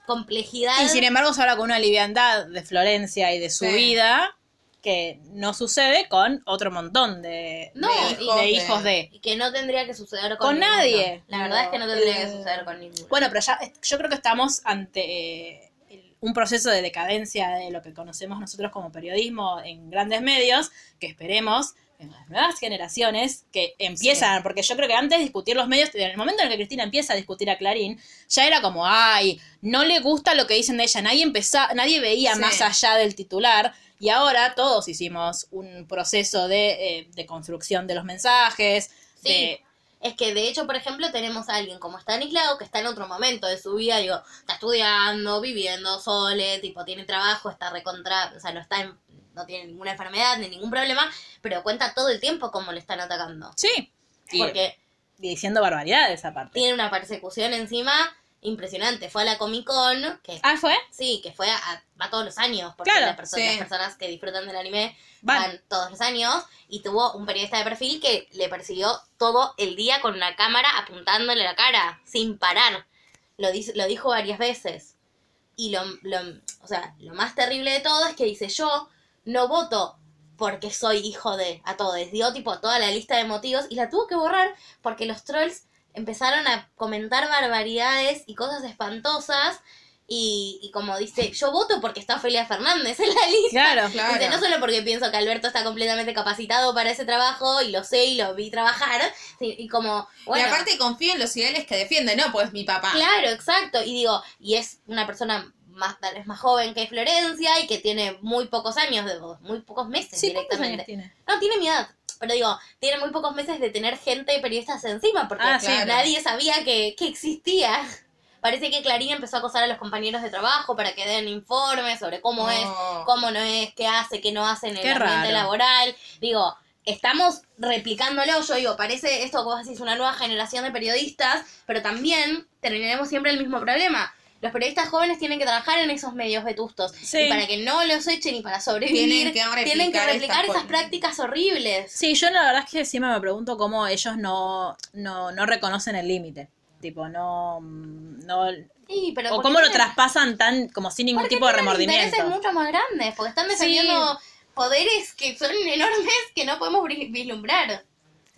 complejidad. Y sin embargo se habla con una liviandad de Florencia y de su Sí. vida que no sucede con otro montón de, No, de, y- de de- hijos de. Y que no tendría que suceder con, Con ninguno. nadie. La verdad es que no tendría que Eh, suceder con ninguno. Bueno, pero ya yo creo que estamos ante eh, el- un proceso de decadencia de lo que conocemos nosotros como periodismo en grandes medios, que esperemos en las nuevas generaciones que empiezan, porque yo creo que antes de discutir los medios, en el momento en el que Cristina empieza a discutir a Clarín, ya era como, ay, no le gusta lo que dicen de ella, nadie empezá, nadie veía Sí. más allá del titular, y ahora todos hicimos un proceso de, eh, de construcción de los mensajes, Sí. de Es que de hecho, por ejemplo, tenemos a alguien como Stanislao que está en otro momento de su vida, digo, está estudiando, viviendo, sole, tipo, tiene trabajo, está recontra, o sea, no está en- no tiene ninguna enfermedad ni ningún problema, pero cuenta todo el tiempo cómo le están atacando. sí, Porque y diciendo barbaridades aparte. tiene una persecución encima impresionante. Fue a la Comic Con, que Ah, ¿fue? sí, que fue a, va todos los años, porque Claro, las, perso- sí. las personas que disfrutan del anime Van. van todos los años y tuvo un periodista de perfil que le persiguió todo el día con una cámara apuntándole la cara sin parar. Lo, dice- lo dijo varias veces. Y lo, lo- o sea, lo más terrible de todo es que dice yo no voto porque soy hijo de a todos. Dio tipo toda la lista de motivos y la tuvo que borrar porque los trolls empezaron a comentar barbaridades y cosas espantosas Y, y como dice, yo voto porque está Ofelia Fernández en la lista. Claro. Claro. Dice, no solo porque pienso que Alberto está completamente capacitado para ese trabajo y lo sé y lo vi trabajar, y como, bueno, y aparte confío en los ideales que defiende, no, pues mi papá. claro, exacto, y digo, y es una persona más tal vez más joven que Florencia y que tiene muy pocos años, de, muy pocos meses Sí, ¿cuántos directamente. años tiene? No, tiene mi edad. Pero digo, tiene muy pocos meses de tener gente periodistas encima, porque Ah, nadie sabía que, que existía. Parece que Clarín empezó a acosar a los compañeros de trabajo para que den informes sobre cómo es, cómo no es, qué hace, qué no hace en el Qué ambiente raro. laboral. Digo, estamos replicándolo, yo digo, parece esto que vos decís, una nueva generación de periodistas, pero también terminaremos siempre el mismo problema. Los periodistas jóvenes tienen que trabajar en esos medios vetustos. Sí. Y para que no los echen y para sobrevivir, Tienen que replicar tienen que replicar estas esas prácticas horribles. Sí, yo la verdad es que siempre me pregunto cómo ellos no, no, no reconocen el límite. Tipo, no, no Sí, pero o cómo lo tienen- traspasan tan como sin ningún porque tipo de remordimiento. intereses mucho más grandes, porque están defendiendo poderes que son enormes que no podemos vislumbrar.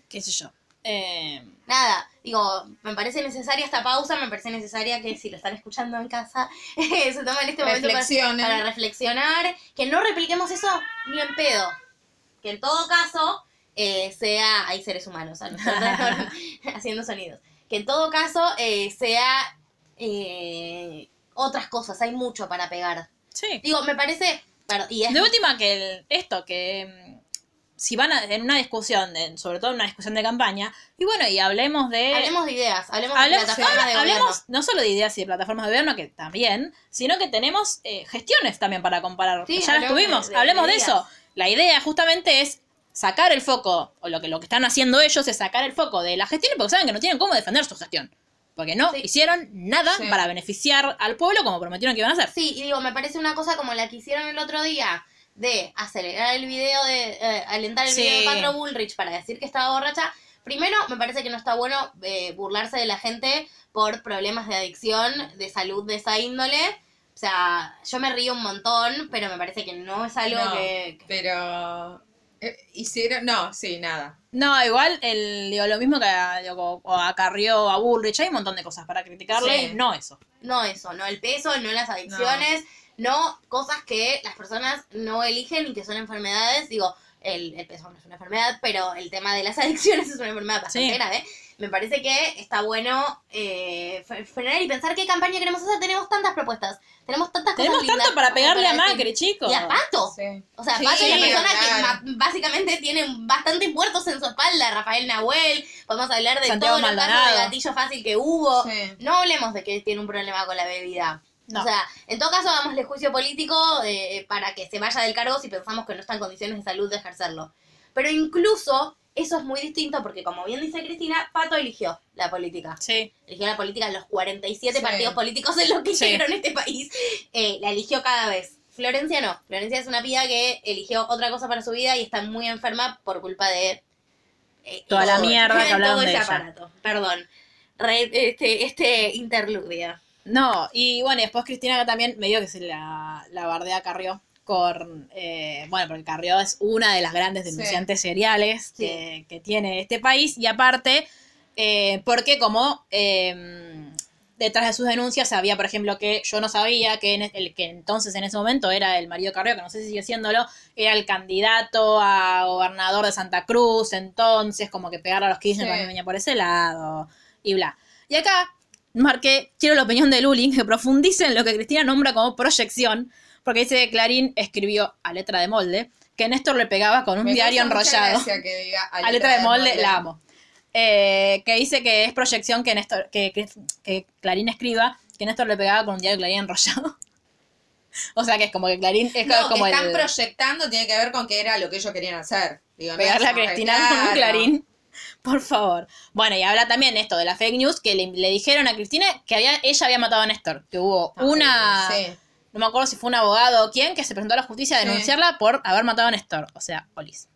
qué sé yo. Eh, Nada, digo, me parece necesaria esta pausa, me parece necesaria que si lo están escuchando en casa, (laughs) se tomen este momento para, reflexionar, que no repliquemos eso ni en pedo. Que en todo caso eh, sea, hay seres humanos a (laughs) haciendo sonidos, que en todo caso eh, sea eh, otras cosas, hay mucho para pegar. sí. Digo, me parece, y es De última que el- esto, que mm, si van a, en una discusión, de- sobre todo en una discusión de campaña, y bueno, y hablemos de... Hablemos de ideas, hablemos, Hablemos, de plataformas de hablemos gobierno. no solo de ideas y de plataformas de gobierno, que también, sino que tenemos eh, gestiones también para comparar. Sí, ya las tuvimos, de- de- hablemos de de, eso. La idea justamente es sacar el foco, o lo que, lo que están haciendo ellos es sacar el foco de la gestión porque saben que no tienen cómo defender su gestión. Porque no Sí. hicieron nada Sí. para beneficiar al pueblo como prometieron que iban a hacer. Sí, y digo, me parece una cosa como la que hicieron el otro día de acelerar el video de eh, alentar el Sí. video de Patro Bullrich para decir que estaba borracha. Primero, me parece que no está bueno eh, burlarse de la gente por problemas de adicción, de salud de esa índole. O sea, yo me río un montón, pero me parece que no es algo No, que, que- Pero eh, hicieron, no, sí, nada. No, igual, el, digo, lo mismo que a- digo, o a Bullrich, hay un montón de cosas para criticarle, Sí. no eso. No eso, no el peso, no las adicciones, no, cosas que las personas no eligen y que son enfermedades. Digo, el, el peso no es una enfermedad, pero el tema de las (laughs) adicciones es una enfermedad bastante Sí. grave. Me parece que está bueno eh, fre- frenar y pensar qué campaña queremos hacer. Tenemos tantas propuestas, tenemos tantas Tenemos cosas lindas tanto para pegarle a decir. Macri, chicos. Y a Pato. Sí. O sea, Sí, Pato es la persona claro. que ma- básicamente tiene bastantes muertos en su espalda. Rafael Nahuel, podemos hablar de Santiago todos los casos de gatillo fácil que hubo. Sí. No hablemos de que tiene un problema con la bebida. No. O sea, en todo caso, hagámosle juicio político eh, para que se vaya del cargo si pensamos que no está en condiciones de salud de ejercerlo. Pero incluso eso es muy distinto porque, como bien dice Cristina, Pato eligió la política. Sí. Eligió la política en los 47 Sí. partidos políticos en los que Sí. hicieron este país. Eh, la eligió cada vez. Florencia no. Florencia es una piba que eligió otra cosa para su vida y está muy enferma por culpa de... eh, Toda la mierda que todo hablaron de ese ella. aparato. Perdón. Re- este, este interludio. No, y bueno, después Cristina también medio que se la, la bardea Carrió con, eh, bueno, porque Carrió es una de las grandes Sí. denunciantes seriales Sí. que, que tiene este país y aparte, eh, porque como eh, detrás de sus denuncias había, por ejemplo, que yo no sabía que en- el que entonces en ese momento era el marido Carrió, que no sé si sigue siéndolo, era el candidato a gobernador de Santa Cruz, entonces como que pegar a los Kirchner Sí. también venía por ese lado y bla. Y acá marqué, quiero la opinión de Lulin, que profundice en lo que Cristina nombra como proyección, porque dice que Clarín escribió a letra de molde que Néstor le pegaba con un Me diario enrollado. gracia que diga A letra de molde, la amo. Eh, que dice que es proyección que Néstor, que, que, que Clarín escriba, que Néstor le pegaba con un diario Clarín enrollado. (laughs) o sea que es como que Clarín es No, como que están el proyectando tiene que ver con que era lo que ellos querían hacer. Digo, pegarle a Cristina con un. Clarín. (laughs) Por favor. Bueno, y habla también esto de la fake news que le, le dijeron a Cristina que había, ella había matado a Néstor. Que hubo Ah, una. sí. No me acuerdo si fue un abogado o quién que se presentó a la justicia a Sí. denunciarla por haber matado a Néstor. O sea, Olis.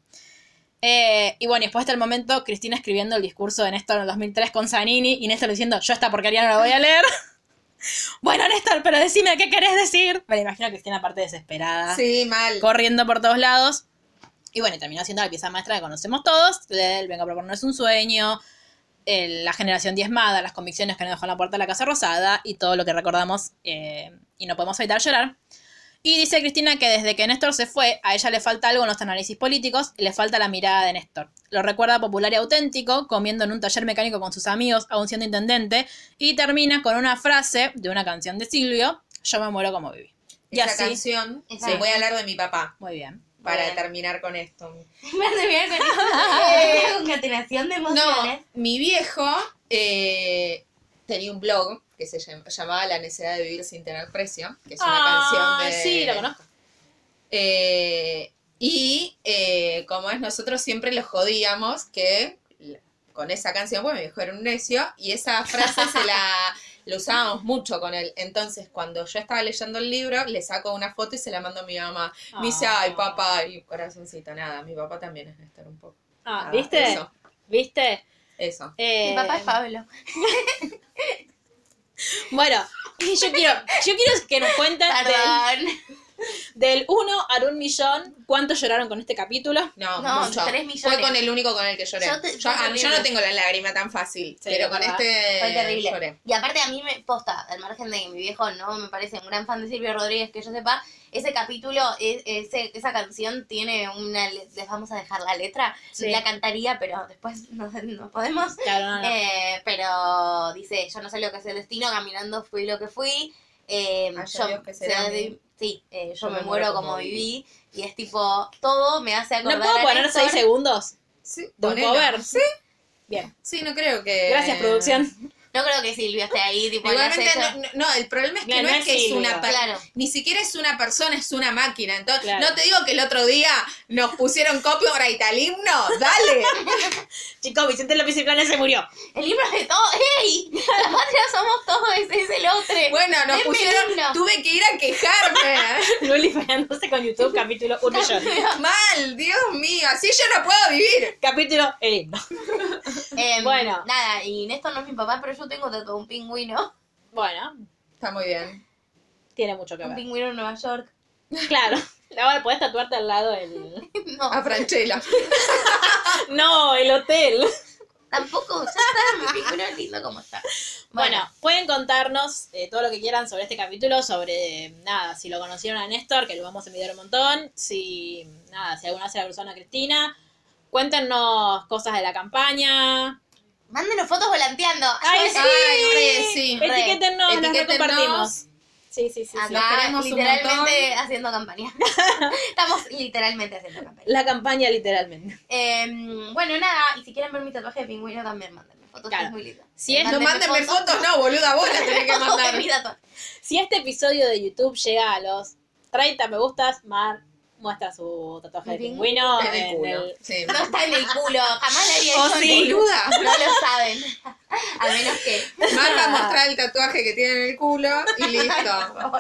Eh, y bueno, y después hasta el momento, Cristina escribiendo el discurso de Néstor en el 2003 con Zanini y Néstor diciendo, yo esta porquería no la voy a leer. (laughs) bueno, Néstor, pero decime qué querés decir. Me imagino a Cristina aparte desesperada Sí, mal. corriendo por todos lados. Y bueno, terminó siendo la pieza maestra que conocemos todos. El venga a proponernos un sueño. el- la generación diezmada, las convicciones que nos dejó en la puerta de la Casa Rosada y todo lo que recordamos eh, y no podemos evitar llorar. Y dice Cristina que desde que Néstor se fue, a ella le falta algo en los análisis políticos, le falta la mirada de Néstor. Lo recuerda popular y auténtico, comiendo en un taller mecánico con sus amigos, aún siendo intendente, y termina con una frase de una canción de Silvio, Yo me muero como viví. Y Esa así, canción, sí, voy a hablar de mi papá muy bien. Para terminar con esto. (laughs) Me hace mirar con esta concatenación de emociones. No, mi viejo eh, tenía un blog que se llam- llamaba La necesidad de vivir sin tener precio, que es una Ah, canción de... Sí, lo conozco. Eh, y eh, como es, nosotros siempre lo jodíamos que con esa canción, pues mi viejo era un necio, y esa frase se la, (laughs) la usábamos mucho con él. Entonces, cuando yo estaba leyendo el libro, le saco una foto y se la mando a mi mamá. Me dice, Ah. ay, papá, y corazoncito, nada, mi papá también es Néstor un poco. Ah, Nada, ¿viste? Eso, ¿Viste? eso. Eh, Mi papá es Pablo. (laughs) Bueno, yo quiero, yo quiero que nos cuenten del, Perdón. del 1 al 1 millón cuánto lloraron con este capítulo. No, No, mucho. tres millones. Fue con el único con el que lloré. Yo Yo, te- a- yo terrible. no tengo la lágrima tan fácil, pero con verdad. este Fue terrible. lloré. Y aparte a mí me posta, al margen de que mi viejo no me parece un gran fan de Silvio Rodríguez, que yo sepa, ese capítulo, es- ese, esa canción tiene una... le- Les vamos a dejar la letra. Sí. La cantaría, pero después (laughs) no, no podemos. Claro, no, no. Eh, pero dice, yo no sé lo que es el destino, caminando fui lo que fui. Eh, Haya Dios que será sea mí. de- sí, eh, yo, me, muero como viví. Y es tipo, todo me hace ¿No acordar puedo a poner Néstor. 6 segundos? Sí, ¿De un ponelo. cover? Sí, Bien. sí, no creo que... Gracias, producción. No creo que Silvio esté ahí, tipo, en Igualmente, no, no, no, el problema es que No, es es que es una persona, Claro. ni siquiera es una persona, es una máquina. Entonces, Claro. no te digo que el otro día nos pusieron copyright al himno, dale. (laughs) Chicos, Vicente López y Planes se murió. El libro de todo, ¡ey! La patria somos todos, ese es el otro. Bueno, nos Denme pusieron, tuve que ir a quejarme. Luli peleándose con YouTube, capítulo 1 millón. Mal, Dios mío, así yo no puedo vivir. Capítulo el himno. Em, Bueno. Nada, y Néstor no es mi papá, pero yo tengo tatuado un pingüino. Bueno, Está muy bien. tiene mucho que Un ver. pingüino en Nueva York. (laughs) Claro. Ahora podés tatuarte al lado el. (laughs) No, A Franchella. (laughs) No, el hotel. tampoco, ya está, mi pingüino es lindo como está. Bueno, pueden contarnos eh, todo lo que quieran sobre este capítulo, sobre nada, si lo conocieron a Néstor, que lo vamos a envidiar un montón, si nada, si alguna vez se la cruzó a Cristina, cuéntenos cosas de la campaña, Mándenos fotos volanteando. Ay, sí. Ay, re, sí. Re. etiquétennos, las compartimos. Sí, sí, sí, sí. Los Acá, queremos literalmente haciendo campaña. (laughs) Estamos literalmente haciendo campaña. La campaña literalmente. Em, bueno, nada, y si quieren ver mi tatuaje de pingüino también mándenme fotos, que Claro. es muy lindo. Si es- No mándenme fotos, no, boluda, vos las tenés que (laughs) mandar. mi tatuaje. Si este episodio de YouTube llega a los 30 me gustas, Mar muestra su tatuaje de ¿Mi pingüino En el en culo. el- Sí. No está en el culo, jamás le había Oh, hecho sí. Boluda. No lo saben. A menos que Mar va a mostrar el tatuaje que tiene en el culo y (laughs) listo,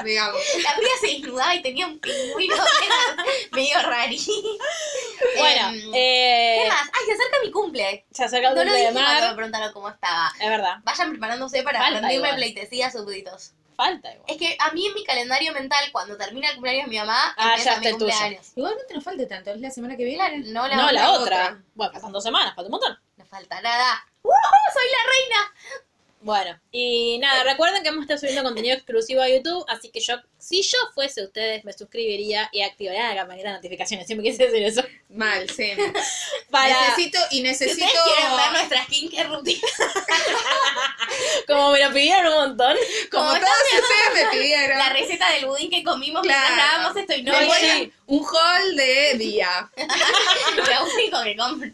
digamos. la mía se desnudaba y tenía un pingüino que era medio rari. Bueno, Em, eh, ¿Qué más? Ay, se acerca mi cumple. se acerca el No lo cumple dije de me preguntaron cómo estaba. Es verdad. Vayan preparándose para Falta rendirme igual. pleitesía súbditos. Falta igual. Es que a mí en mi calendario mental, cuando termina el cumpleaños de mi mamá, Ah, empieza ya mi cumpleaños. Igualmente no falte tanto, es la semana que La- viene. no la, no, otra. la otra. otra. Bueno, pasan dos semanas, falta un montón. No falta nada. ¡Uh! ¡Soy la reina! Bueno, y nada, recuerden que vamos a estar subiendo contenido exclusivo a YouTube, así que yo, si yo fuese ustedes, me suscribiría y activaría la campanita de notificaciones. Siempre quise hacer eso. Mal, sí. (laughs) Para, Necesito y Si necesito. ustedes quieren ver nuestra skincare rutina, (laughs) como me lo pidieron un montón. Como como todos ustedes me (laughs) pidieron. la receta del budín que comimos Claro. mientras grabamos esto y no sí. un haul de día. lo único que compro.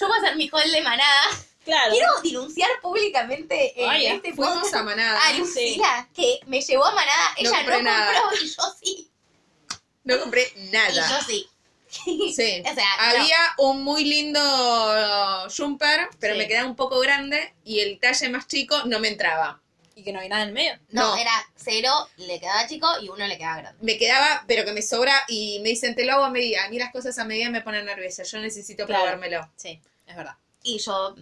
Yo voy a hacer mi haul de manada. Claro. Quiero denunciar públicamente en Ay, este Fuimos a manada. a Lucila, que me llevó a manada. No Ella no, compré compró (laughs) y yo sí. No compré Y nada. yo sí. Sí. (laughs) O sea, no. Había un muy lindo jumper, pero Sí. me quedaba un poco grande y el talle más chico no me entraba. Y que no hay nada en el medio. No, No. era cero, le quedaba chico y uno le quedaba grande. Me quedaba, pero que me sobra y me dicen, te lo hago a medida. A mí las cosas a medida me ponen nerviosa. Yo necesito Claro. probármelo. Sí, es verdad. Y yo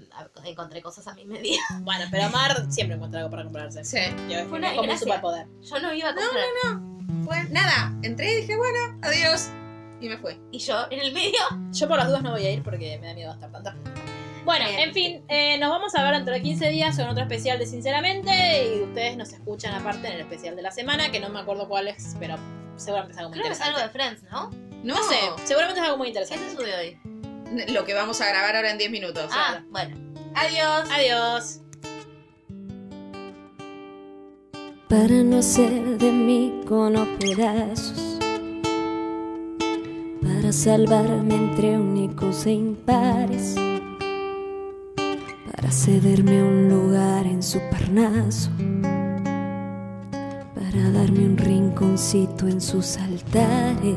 encontré cosas a mi medida. (laughs) Bueno, pero Mar siempre encuentra algo para comprarse. Sí. Yo, Fue una como superpoder. Yo no iba a comprar. Bueno, nada, entré y dije, bueno, adiós. Y me fui. Y yo en el medio. Yo por las dudas no voy a ir porque me da miedo gastar tanto. Bueno, en fin, eh, nos vamos a ver dentro de 15 días con otro especial de Sinceramente y ustedes nos escuchan aparte en el especial de la semana, que no me acuerdo cuál es, pero seguramente es algo muy Creo que es algo interesante. de Friends, ¿no? No, No sé, seguramente es algo muy ¿Qué interesante. se sube hoy? Lo que vamos a grabar ahora en 10 minutos. Ah, bueno. Adiós. Adiós. para no hacer de mí cono pedazos, para salvarme entre únicos e impares, para cederme un lugar en su parnaso, para darme un rinconcito en sus altares.